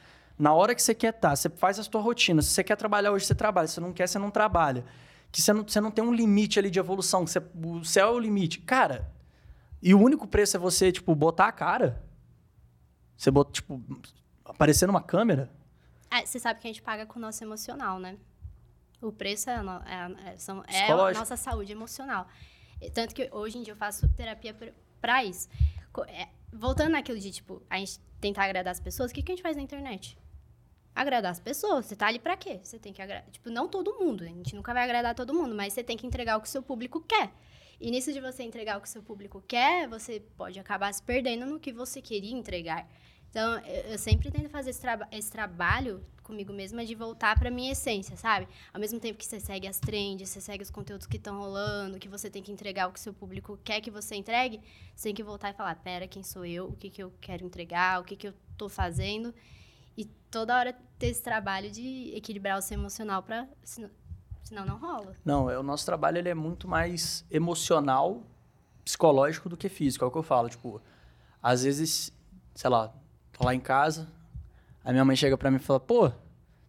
na hora que você quer estar, você faz a sua rotina. Se você quer trabalhar hoje, você trabalha. Se você não quer, você não trabalha. Que você não, você não tem um limite ali de evolução, que você, o céu é o limite. Cara, e o único preço é você, tipo, botar a cara. Você bota, tipo, aparecer numa câmera.
Ah, você sabe que a gente paga com o nosso emocional, né? O preço é a, no- é é- são- é a nossa saúde emocional. Tanto que hoje em dia eu faço terapia pra- isso. É, voltando naquilo de, tipo, a gente tentar agradar as pessoas, o que, que a gente faz na internet? Agradar as pessoas. Você tá ali pra quê? Você tem que agradar. Tipo, não todo mundo. A gente nunca vai agradar todo mundo, mas você tem que entregar o que o seu público quer. E nisso de você entregar o que o seu público quer, você pode acabar se perdendo no que você queria entregar. Então, eu, sempre tento fazer esse, traba- esse trabalho comigo mesma de voltar pra minha essência, sabe? Ao mesmo tempo que você segue as trends, você segue os conteúdos que estão rolando, que você tem que entregar o que seu público quer que você entregue, você tem que voltar e falar, pera, quem sou eu? O que, que eu quero entregar? O que, que eu tô fazendo? E toda hora ter esse trabalho de equilibrar o seu emocional pra... Senão, não rola.
Não, é, o nosso trabalho ele é muito mais emocional, psicológico do que físico. É o que eu falo. Tipo, às vezes, sei lá, tô lá em casa, a minha mãe chega pra mim e fala, pô,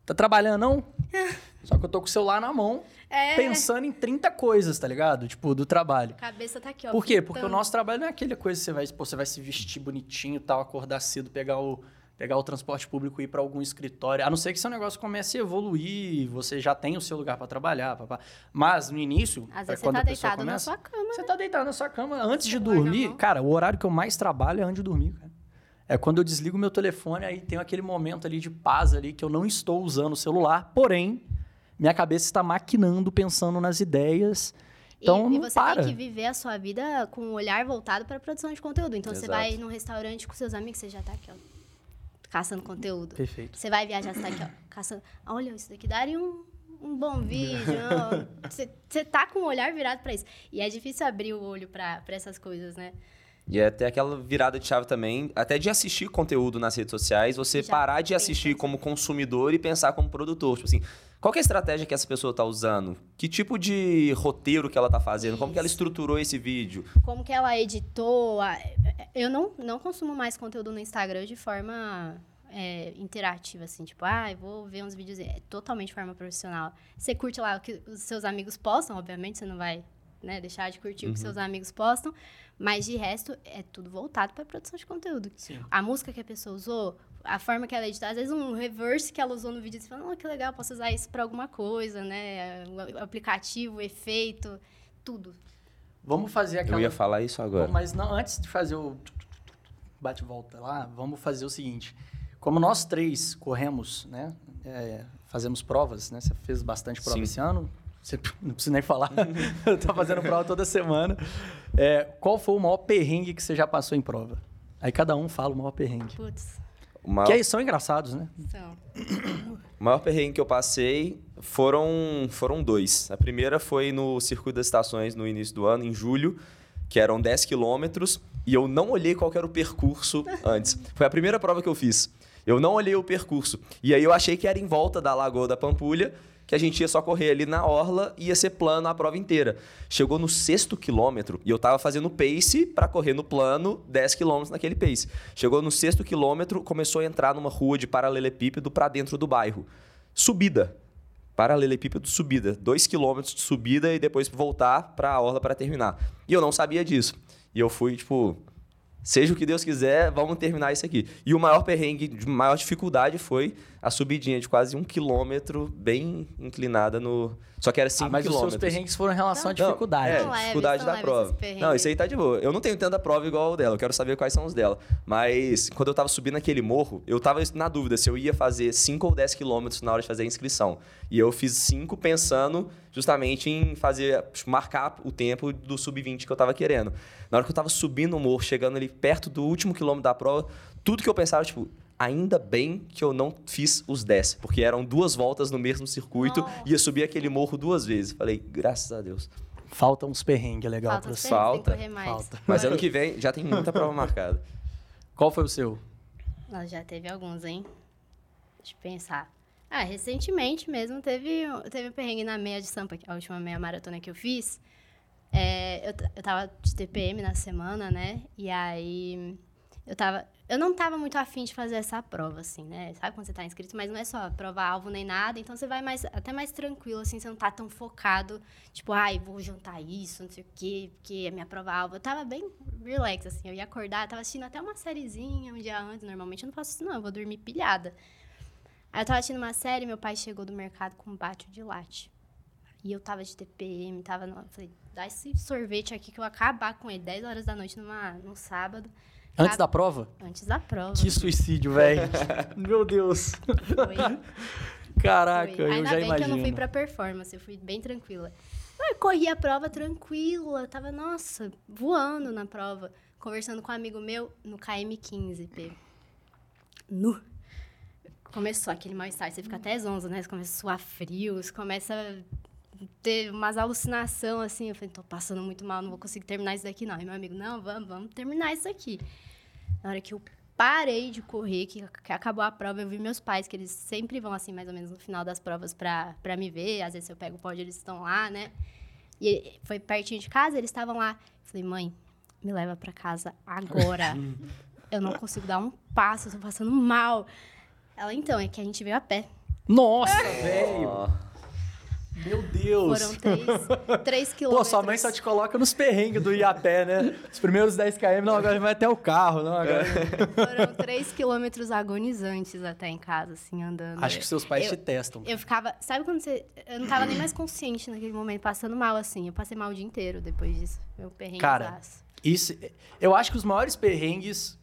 tá trabalhando não? <laughs> Só que eu tô com o celular na mão,
É.
pensando em 30 coisas, tá ligado? Tipo, do trabalho.
A cabeça tá aqui, ó.
Por quê? Porque o
fritando.
nosso trabalho não é aquela coisa que você vai, pô, você vai se vestir bonitinho tal, acordar cedo, pegar o, pegar o transporte público e ir para algum escritório. A não ser que seu negócio comece a evoluir, você já tem o seu lugar para trabalhar, papá. Mas no início,
Às
pra
vezes você
quando
tá
a pessoa
deitado na
começa,
sua cama.
você tá deitado na sua cama antes de
na
dormir. Cara, o horário que eu mais trabalho é antes de dormir, cara. É quando eu desligo meu telefone, aí tem aquele momento ali de paz ali que eu não estou usando o celular, porém, minha cabeça está maquinando, pensando nas ideias. Então,
e, e você
para.
tem que viver a sua vida com um olhar voltado para produção de conteúdo. Então, você
Exato.
vai num restaurante com seus amigos, você já tá aqui, ó, caçando conteúdo.
Perfeito.
Você vai viajar, você tá aqui, ó, caçando. Olha, isso daqui daria um, um bom vídeo. <laughs> Você, tá com o olhar virado para isso. E é difícil abrir o olho para essas coisas, né?
E é até aquela virada de chave também, até de assistir conteúdo nas redes sociais, você
Já
parar de assistir
assim.
como consumidor e pensar como produtor. Tipo assim, qual que é a estratégia que essa pessoa tá usando? Que tipo de roteiro que ela tá fazendo? Como que ela
Isso.
estruturou esse vídeo?
como que ela editou. Eu não, não consumo mais conteúdo no Instagram de forma é, interativa, assim, tipo, ah, eu vou ver uns vídeos. É totalmente de forma profissional. Você curte lá o que os seus amigos postam, obviamente, você não vai né, deixar de curtir o que seus amigos postam, mas de resto é tudo voltado para produção de conteúdo.
Sim.
A música que a pessoa usou, a forma que ela editou, às vezes um reverse que ela usou no vídeo, você fala, oh, que legal, posso usar isso para alguma coisa, né? O aplicativo, o efeito, tudo.
Vamos fazer aquela.
Eu ia falar isso agora.
Bom, mas não, antes de fazer o bate e volta lá, vamos fazer o seguinte. Como nós três corremos, né? é, fazemos provas, né? Você fez bastante prova
Sim.
esse ano. Você <laughs> não precisa nem falar. <laughs> tá fazendo prova toda semana. É, qual foi o maior perrengue que você já passou em prova? Aí cada um fala o maior perrengue.
Putz,
maior,
Que aí são engraçados, né?
são. <coughs>
o maior perrengue que eu passei foram, foram dois. A primeira foi no Circuito das Estações no início do ano, em julho, que eram 10 quilômetros, e eu não olhei qual era o percurso <laughs> antes. Foi a primeira prova que eu fiz. Eu não olhei o percurso. E aí eu achei que era em volta da Lagoa da Pampulha, que a gente ia só correr ali na orla e ia ser plano a prova inteira. Chegou no sexto quilômetro e eu tava fazendo pace para correr no plano 10 quilômetros naquele pace. Chegou no sexto quilômetro, começou a entrar numa rua de paralelepípedo para dentro do bairro. Subida. Paralelepípedo subida. Dois quilômetros de subida e depois voltar para a orla para terminar. E eu não sabia disso. E eu fui, tipo, seja o que Deus quiser, vamos terminar isso aqui. E o maior perrengue, de maior dificuldade foi a subidinha de quase um quilômetro, bem inclinada no. Só que era 5
Ah, mas os
quilômetros.
seus perrengues foram em relação à
Não,
dificuldade.
É,
Não leve,
dificuldade da
leve
prova. Não, isso aí tá de boa. Eu não tenho tanta prova igual o dela, eu quero saber quais são os dela. Mas quando eu tava subindo aquele morro, eu tava na dúvida se eu ia fazer 5 ou 10 quilômetros na hora de fazer a inscrição. E eu fiz 5 pensando justamente em fazer, tipo, marcar o tempo do sub-20 que eu tava querendo. Na hora que eu tava subindo o morro, chegando ali perto do último quilômetro da prova, tudo que eu pensava, tipo, ainda bem que eu não fiz os 10, porque eram duas voltas no mesmo circuito,
Nossa.
ia subir aquele morro duas vezes. Falei, graças a Deus.
Faltam uns perrengues legal
Falta
pra
os
você.
Falta.
Falta.
Mas ano que vem já tem muita prova marcada.
Qual foi o seu?
Nós já teve alguns, hein? Deixa eu pensar. Ah, recentemente mesmo teve, teve um perrengue na meia de Sampa, a última meia maratona que eu fiz. É, eu, eu tava de TPM na semana, né? E aí eu tava. Eu não tava muito afim de fazer essa prova, assim, né? Sabe quando você tá inscrito, mas não é só prova-alvo nem nada, então você vai mais, até mais tranquilo, assim, você não tá tão focado, tipo, ai, vou jantar isso, não sei o quê, porque é minha prova-alvo. Eu tava bem relax, assim, eu ia acordar, tava assistindo até uma sériezinha um dia antes, normalmente eu não faço isso, não, eu vou dormir pilhada. Aí eu tava assistindo uma série, meu pai chegou do mercado com um bate de latte. E eu tava de TPM, tava no, falei, dá esse sorvete aqui que eu vou acabar com ele, 10 horas da noite numa, num sábado.
Antes da prova?
Antes da prova.
Que suicídio, velho. <laughs> Meu Deus.
Foi.
Caraca,
Foi.
eu
Ainda
já
bem
imagino.
que eu não fui pra performance, eu fui bem tranquila. Eu corri a prova tranquila, tava, nossa, voando na prova. Conversando com um amigo meu no KM15, P. Nu. Começou aquele mal-estar, você fica até zonzo, né? Você começa a suar frio, você começa a ter umas alucinações, assim. Eu falei, tô passando muito mal, não vou conseguir terminar isso daqui, não. E meu amigo, não, vamos, vamos terminar isso aqui. Na hora que eu parei de correr, que, que acabou a prova, eu vi meus pais, que eles sempre vão, assim, mais ou menos no final das provas pra, pra me ver. Às vezes eu pego o pódio, eles estão lá, né? E foi pertinho de casa, eles estavam lá. Eu falei, mãe, me leva pra casa agora. <laughs> eu não consigo dar um passo, eu tô passando mal. Ela, então, é que a gente veio a pé.
Nossa, velho.
Ó,
Meu Deus.
Foram três, três <laughs>
Pô,
quilômetros.
sua mãe só te coloca nos perrengues do ir a pé, né? Os primeiros 10 km, não, agora vai até o carro, não, agora...
Foram três quilômetros agonizantes até em casa, assim, andando.
Acho que seus pais
eu,
te testam.
Eu ficava. Sabe quando você. Eu não tava nem mais consciente naquele momento, passando mal, assim. Eu passei mal o dia inteiro depois disso. Meu perrengue.
Cara, Isso, eu acho que os maiores perrengues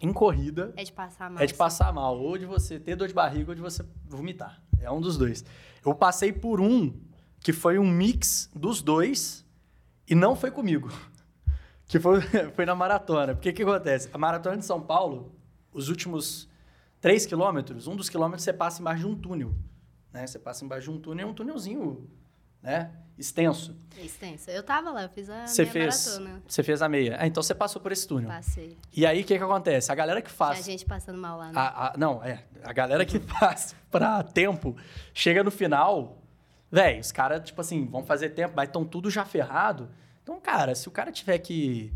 em corrida
É de passar mal.
é de passar mal, ou de você ter dor de barriga ou de você vomitar. É um dos dois. Eu passei por um que foi um mix dos dois e não foi comigo. <laughs> Que foi, <laughs> foi na maratona. Porque o que acontece? A maratona de São Paulo, os últimos 3 quilômetros, um dos quilômetros você passa embaixo de um túnel. Né? Você passa embaixo de um túnel, é um túnelzinho né? Extenso.
É extensa. Eu tava lá, eu fiz a
Você
minha
fez,
maratona.
você fez a meia. Ah, então você passou por esse túnel.
Passei.
E aí, o que, que acontece? A galera que faz...
Tinha gente passando mal lá, né?
A- a- não, é. A galera que <laughs> faz pra tempo, chega no final, velho, os caras, tipo assim, vão fazer tempo, mas estão tudo já ferrado. Então, cara, se o cara tiver que.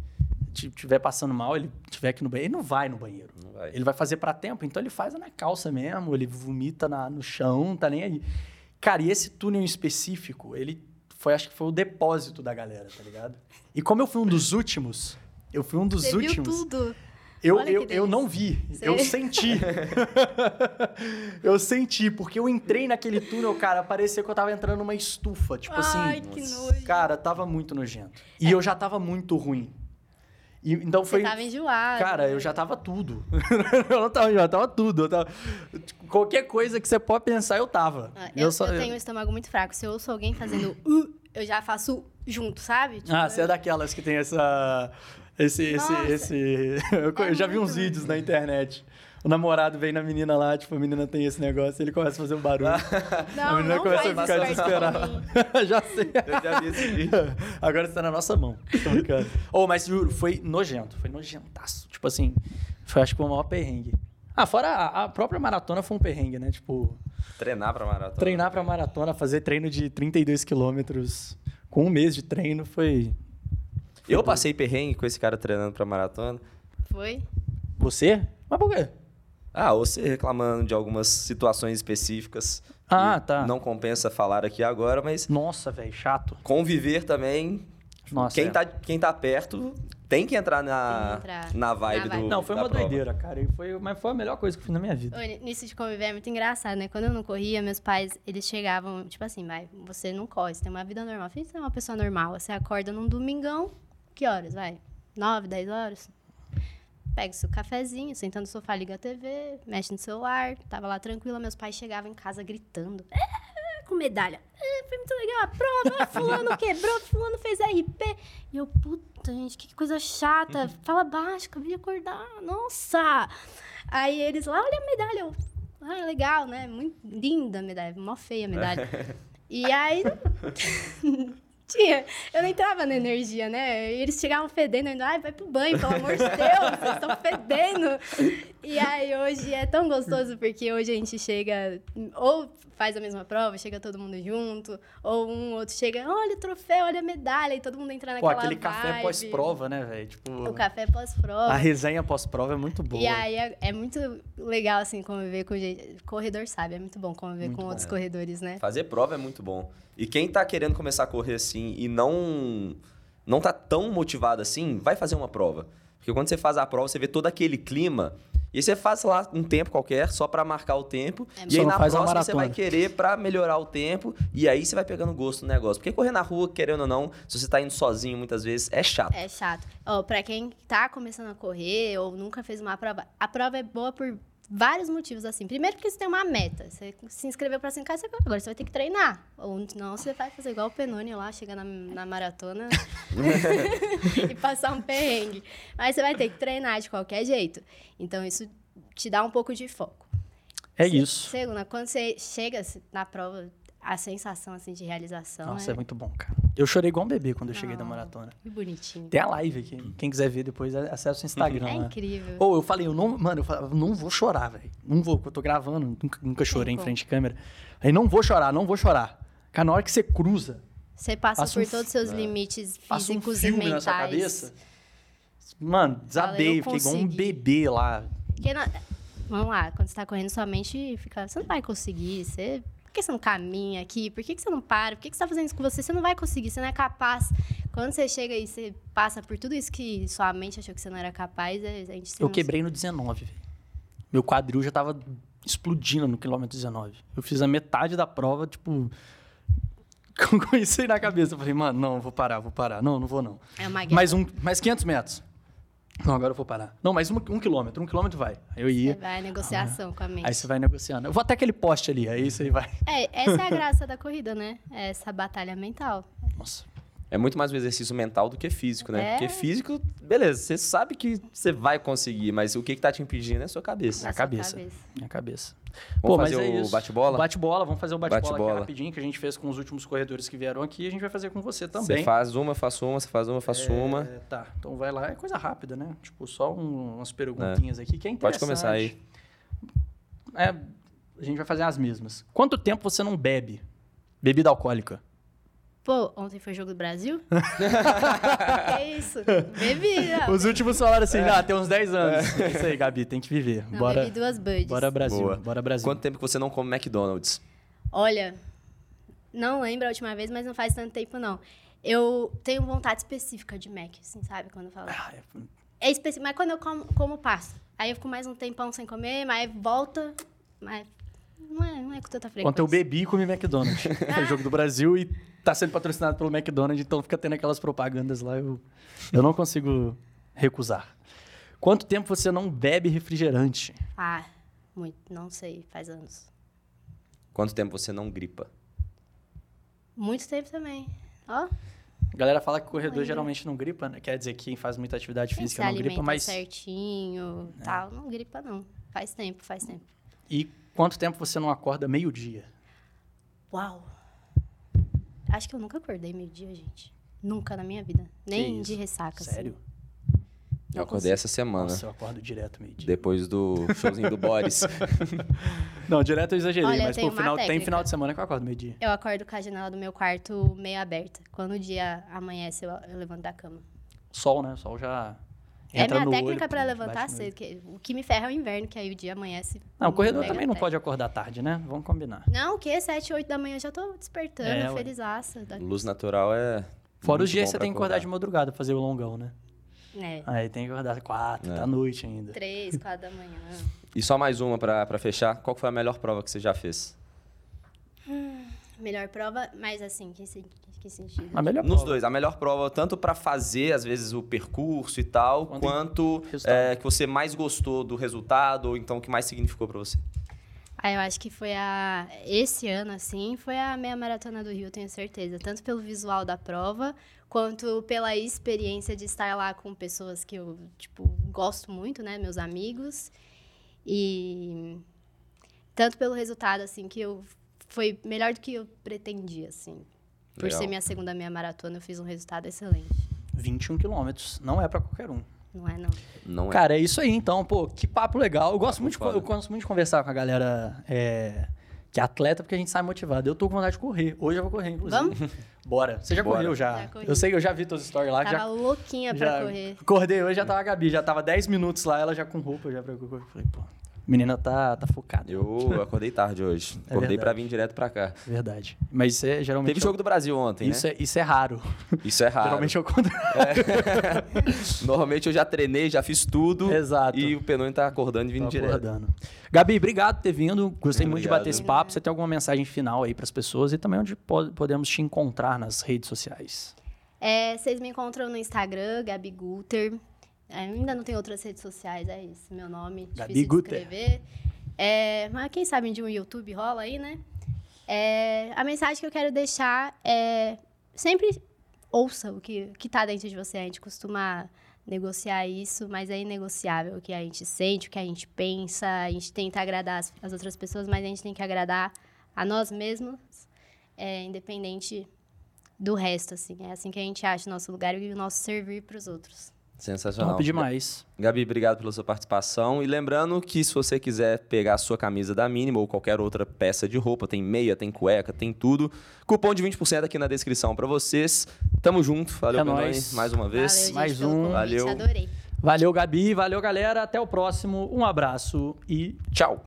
ti- tiver passando mal, ele tiver que ir no banheiro, ele não vai no banheiro.
não vai.
Ele vai fazer pra tempo, então ele faz na calça mesmo, ele vomita na- no chão, tá nem aí. Cara, e esse túnel em específico, ele foi, acho que foi o depósito da galera, tá ligado? E como eu fui um dos últimos, eu fui um dos
Você
últimos.
viu tudo.
Eu,
Olha que
eu, eu não vi,
Você-
eu senti. <laughs> eu senti, porque eu entrei naquele túnel, cara, parecia que eu tava entrando numa estufa. Tipo
Ai,
assim.
que
nossa.
nojo.
Cara, tava muito nojento. E eu já tava muito ruim. E, então
Você
foi.
tava enjoado.
Cara, eu já tava tudo. <laughs> eu não tava enjoado, tava tudo. Eu tava... Qualquer coisa que você pode pensar, eu tava.
Ah, Eu,
só-
eu tenho um estômago muito fraco. Se eu ouço alguém fazendo <clears throat> uh, eu já faço junto, sabe? Tipo,
Ah, você é
eu-
daquelas que tem essa. Esse. esse,
Nossa.
esse... <laughs> Eu,
É
eu já vi uns vídeos na internet. O namorado vem na menina lá, tipo, a menina tem esse negócio, ele começa a fazer um barulho.
Não,
a menina
não
começa a ficar desesperada. <laughs> já sei.
Eu já vi esse vídeo. <laughs>
Agora você tá na nossa mão. Tô brincando. <laughs> oh, mas juro, foi nojento. Foi nojentaço. Tipo assim, foi acho que foi o maior perrengue. Ah, fora a, a própria maratona foi um perrengue, né? Tipo,
Treinar pra maratona.
Treinar pra maratona, fazer treino de 32 quilômetros com um mês de treino foi.
Eu passei perrengue com esse cara treinando pra maratona.
Foi?
Você? Mas por quê?
Ah, você reclamando de algumas situações específicas.
Ah,
que
tá.
Não compensa falar aqui agora, mas
Nossa, velho, chato.
conviver também.
Nossa,
quem,
é.
tá, quem tá perto tem que entrar na,
Tem que entrar
na vibe
na
do.
vibe.
Não, foi
da
uma
prova.
doideira, cara. E foi, mas foi a melhor coisa que eu fiz na minha vida.
Nisso de conviver é muito engraçado, né? Quando eu não corria, meus pais, eles chegavam, tipo assim, vai, você não corre, você tem uma vida normal. Você é uma pessoa normal. Você acorda num domingão, que horas, vai? Nove, dez horas? Pega seu cafezinho, senta no sofá, liga a TV, mexe no celular. Tava lá tranquila, meus pais chegavam em casa gritando. "Ah", com medalha. "Ah, foi muito legal a prova, fulano quebrou, fulano fez RP. E eu, puta, gente, que coisa chata. Fala baixo, acabei de acordar. Nossa! Aí eles lá, olha a medalha. Eu, ah, legal, né? Muito linda a medalha, mó feia a medalha. <laughs> e aí. Tinha, eu não entrava na energia, né? E eles chegavam fedendo, ainda, ai, vai pro banho, pelo amor de Deus, vocês estão fedendo. E aí hoje é tão gostoso, porque hoje a gente chega, ou faz a mesma prova, chega todo mundo junto, ou um outro chega, olha o troféu, olha a medalha, e todo mundo entra
Pô,
naquela
aquele café
vibe.
pós-prova, né, velho? Tipo,
O café pós-prova.
a resenha pós-prova é muito boa.
E aí é, é muito legal, assim, conviver com gente. Corredor sabe, é muito bom conviver
Muito
com
bom.
outros corredores, né?
Fazer prova é muito bom. E quem tá querendo começar a correr assim e não não tá tão motivado assim, vai fazer uma prova. Porque quando você faz a prova, você vê todo aquele clima e aí você faz lá um tempo qualquer só pra marcar o tempo.
É,
e aí na próxima você vai querer pra melhorar o tempo e aí você vai pegando gosto no negócio. Porque correr na rua, querendo ou não, se você tá indo sozinho muitas vezes, é chato.
É chato. Ó, pra quem tá começando a correr ou nunca fez uma prova, a prova é boa por vários motivos, assim. Primeiro porque você tem uma meta. Você se inscreveu pra 5K, você- agora você vai ter que treinar. Ou não, você vai fazer igual o Penone lá, chegar na, na maratona <laughs> <laughs> e passar um perrengue. Mas você vai ter que treinar de qualquer jeito. Então, isso te dá um pouco de foco.
É
Se-
isso.
Segunda, quando você chega na prova, a sensação, assim, de realização
Nossa,
é...
é muito bom, cara. Eu chorei igual um bebê quando eu cheguei da
Ah.
maratona.
Que bonitinho.
Tem a live aqui. Quem quiser ver depois, acessa o Instagram.
É
lá.
incrível.
Ou eu falei, eu não, mano, eu não vou chorar, velho. Não vou, porque eu tô gravando, nunca, nunca chorei em
como.
frente de câmera. Aí não vou chorar, não vou chorar. Cara, na hora que você cruza,
Você passa
Passa
por
um
todos os seus limites
passa um
físicos e
filme
mentais.
na sua cabeça. Mano, desabei, fiquei igual um bebê lá.
Porque não- Vamos lá, quando você tá correndo, sua mente fica. Você não vai conseguir. Você... Por que você não caminha aqui? Por que que você não para? Por que que você tá fazendo isso com você? Você não vai conseguir, você não é capaz. Quando você chega e você passa por tudo isso que sua mente achou que você não era capaz, é- a gente
Eu quebrei no 19, velho. Meu quadril já tava explodindo no quilômetro 19. Eu fiz a metade da prova, tipo. <laughs> Com isso aí na cabeça. Eu falei, mano, não, vou parar, vou parar. Não, não vou não.
É uma guerra.
Mais, um, mais 500 metros. Não, agora eu vou parar. Não, mais um, um quilômetro. Um quilômetro vai. Aí eu
Você
ia.
vai negociação com a mente.
Aí você vai negociando. Eu vou até aquele poste ali. Aí você vai.
É, essa é a graça da corrida, né? É essa batalha mental.
Nossa.
É muito mais um exercício mental do que físico, né?
É.
Porque físico, beleza, você sabe que você vai conseguir, mas o que, que tá te impedindo é a sua cabeça.
Na
Na sua
cabeça.
cabeça.
Minha cabeça.
Vamos
mas
fazer
é
o bate-bola?
Bate-bola, vamos fazer o bate-bola aqui
Bate-bola.
rapidinho, que a gente fez com os últimos corredores que vieram aqui. A gente vai fazer com você também.
Você faz uma, eu faço uma, você faz uma, eu faço uma.
É, tá, então vai lá. É coisa rápida, né? Tipo, só um- umas perguntinhas aqui que é interessante.
Pode começar aí.
É, a gente vai fazer as mesmas. Quanto tempo você não bebe? Bebida alcoólica.
Pô, ontem foi jogo do Brasil? que <laughs> isso? Bebida.
Os últimos falaram assim, ah, tem uns 10 anos. É isso aí, Gabi, tem que viver.
Não,
bora,
bebi duas buds.
bora Brasil,
Boa.
bora Brasil.
Quanto tempo que você não come McDonald's?
Olha, não lembro a última vez, mas não faz tanto tempo, não. Eu tenho vontade específica de Mac, assim, sabe? Quando eu falo.
Ah, é-
É específico, mas quando eu como, como passa. Aí eu fico mais um tempão sem comer, mas volta. Mas não é, não é com tanta frequência.
Ontem eu bebi e comi McDonald's. <laughs> Foi jogo do Brasil e tá sendo patrocinado pelo McDonald's, então fica tendo aquelas propagandas lá. Eu, eu não consigo recusar. Quanto tempo você não bebe refrigerante?
Ah, muito. Não sei, faz anos.
Quanto tempo você não gripa?
Muito tempo também. Ó,
A galera fala que corredor geralmente não gripa, né? Quer dizer que quem faz muita atividade
quem se
física não gripa, mas.
certinho, tal, não gripa não. Faz tempo, faz tempo.
E quanto tempo você não acorda meio-dia?
Uau! Acho que eu nunca acordei meio-dia, gente. Nunca na minha vida. Nem de ressaca,
Sério?
assim.
Eu
Não
acordei
consigo.
essa semana.
Nossa, eu acordo direto meio dia.
Depois do showzinho do Boris. <laughs>
Não, direto eu exagerei,
Olha,
mas
tenho
pô,
uma
final, tem final de semana que eu acordo meio dia.
Eu acordo com a janela do meu quarto meio aberta. Quando o dia amanhece, eu, eu levanto da cama.
Sol, né? Sol já
É
entra
minha
no
técnica
bate
levantar cedo. que o que me ferra é o inverno, que aí o dia amanhece.
Não, o corredor também não pode acordar tarde, né? Vamos combinar.
Não, o quê? 7, 8 da manhã eu já tô despertando,
É,
felizaça. Da...
Luz natural é.
Fora
muito
os dias que você tem que acordar de
acordar.
madrugada pra fazer o longão, né?
É,
Aí tem que acordar quatro
É.
da noite ainda.
3, 4 da manhã.
E só mais uma pra, pra fechar. Qual foi a melhor prova que você já fez?
Melhor prova, mas assim, que, se- que sentido?
A melhor
Nos
prova.
dois. A melhor prova, tanto pra fazer, às vezes, o percurso e tal,
Quanto
é, que você mais gostou do resultado, ou então o que mais significou pra você.
Ah, eu acho que foi a. Esse ano, assim, foi a meia maratona do Rio, tenho certeza. Tanto pelo visual da prova, quanto pela experiência de estar lá com pessoas que eu, tipo, gosto muito, né? Meus amigos. E. Tanto pelo resultado, assim, que eu. Foi melhor do que eu pretendia, assim. Por
Legal.
ser minha segunda meia maratona, eu fiz um resultado excelente.
21 quilômetros. Não é pra qualquer um.
Não é, não.
Não é.
Cara, é isso aí então, pô. Que papo legal. Eu gosto, muito de, eu gosto muito de conversar com a galera é, que é atleta, porque a gente sai motivado. Eu tô com vontade de correr. Hoje eu vou correr, inclusive. <laughs> Bora. Você já
Bora.
correu já?
Já corri.
eu sei que eu já vi todas as stories lá.
Tava
já,
louquinha pra
já
correr.
Acordei hoje, já tava a Gabi. Já tava 10 minutos lá, ela já com roupa, já pra correr. Falei, pô, menina tá, tá focada.
Eu acordei tarde hoje.
É
acordei pra
verdade.
vir direto pra cá.
Verdade. Mas isso é geralmente.
Teve jogo do Brasil ontem,
isso,
né?
é, isso é raro.
Isso é raro.
Geralmente é o contrário. <laughs>
Normalmente eu já treinei, já fiz tudo.
Exato.
E o Penone tá acordando e vindo
Tô
direto.
acordando. Gabi, obrigado por ter vindo. Gostei muito de
Obrigado.
bater esse papo. Você tem alguma mensagem final aí pras pessoas e também onde po- podemos te encontrar nas redes sociais?
É, vocês me encontram no Instagram, Gabi Guter. Ainda não tem outras redes sociais, é isso. Meu nome,
Gabi
difícil
Guter.
de escrever. É, mas quem sabe de um YouTube rola aí, né? É, a mensagem que eu quero deixar é sempre ouça o que, que tá dentro de você. A gente costuma negociar isso, mas é inegociável o que a gente sente, o que a gente pensa. A gente tenta agradar as, as outras pessoas, mas a gente tem que agradar a nós mesmos, é, independente do resto, assim. É assim que a gente acha o nosso lugar e o nosso servir para os outros.
Sensacional.
Top demais.
Gabi, obrigado pela sua participação. E lembrando que se você quiser pegar a sua camisa da Mínima ou qualquer outra peça de roupa, tem meia, tem cueca, tem tudo. Cupom de 20% aqui na descrição pra vocês. Tamo junto. Valeu,
É nóis.
mais uma vez.
Valeu, gente,
mais um.
convite,
Valeu.
Adorei.
Valeu, Gabi. Valeu, galera. Até o próximo. Um abraço e tchau.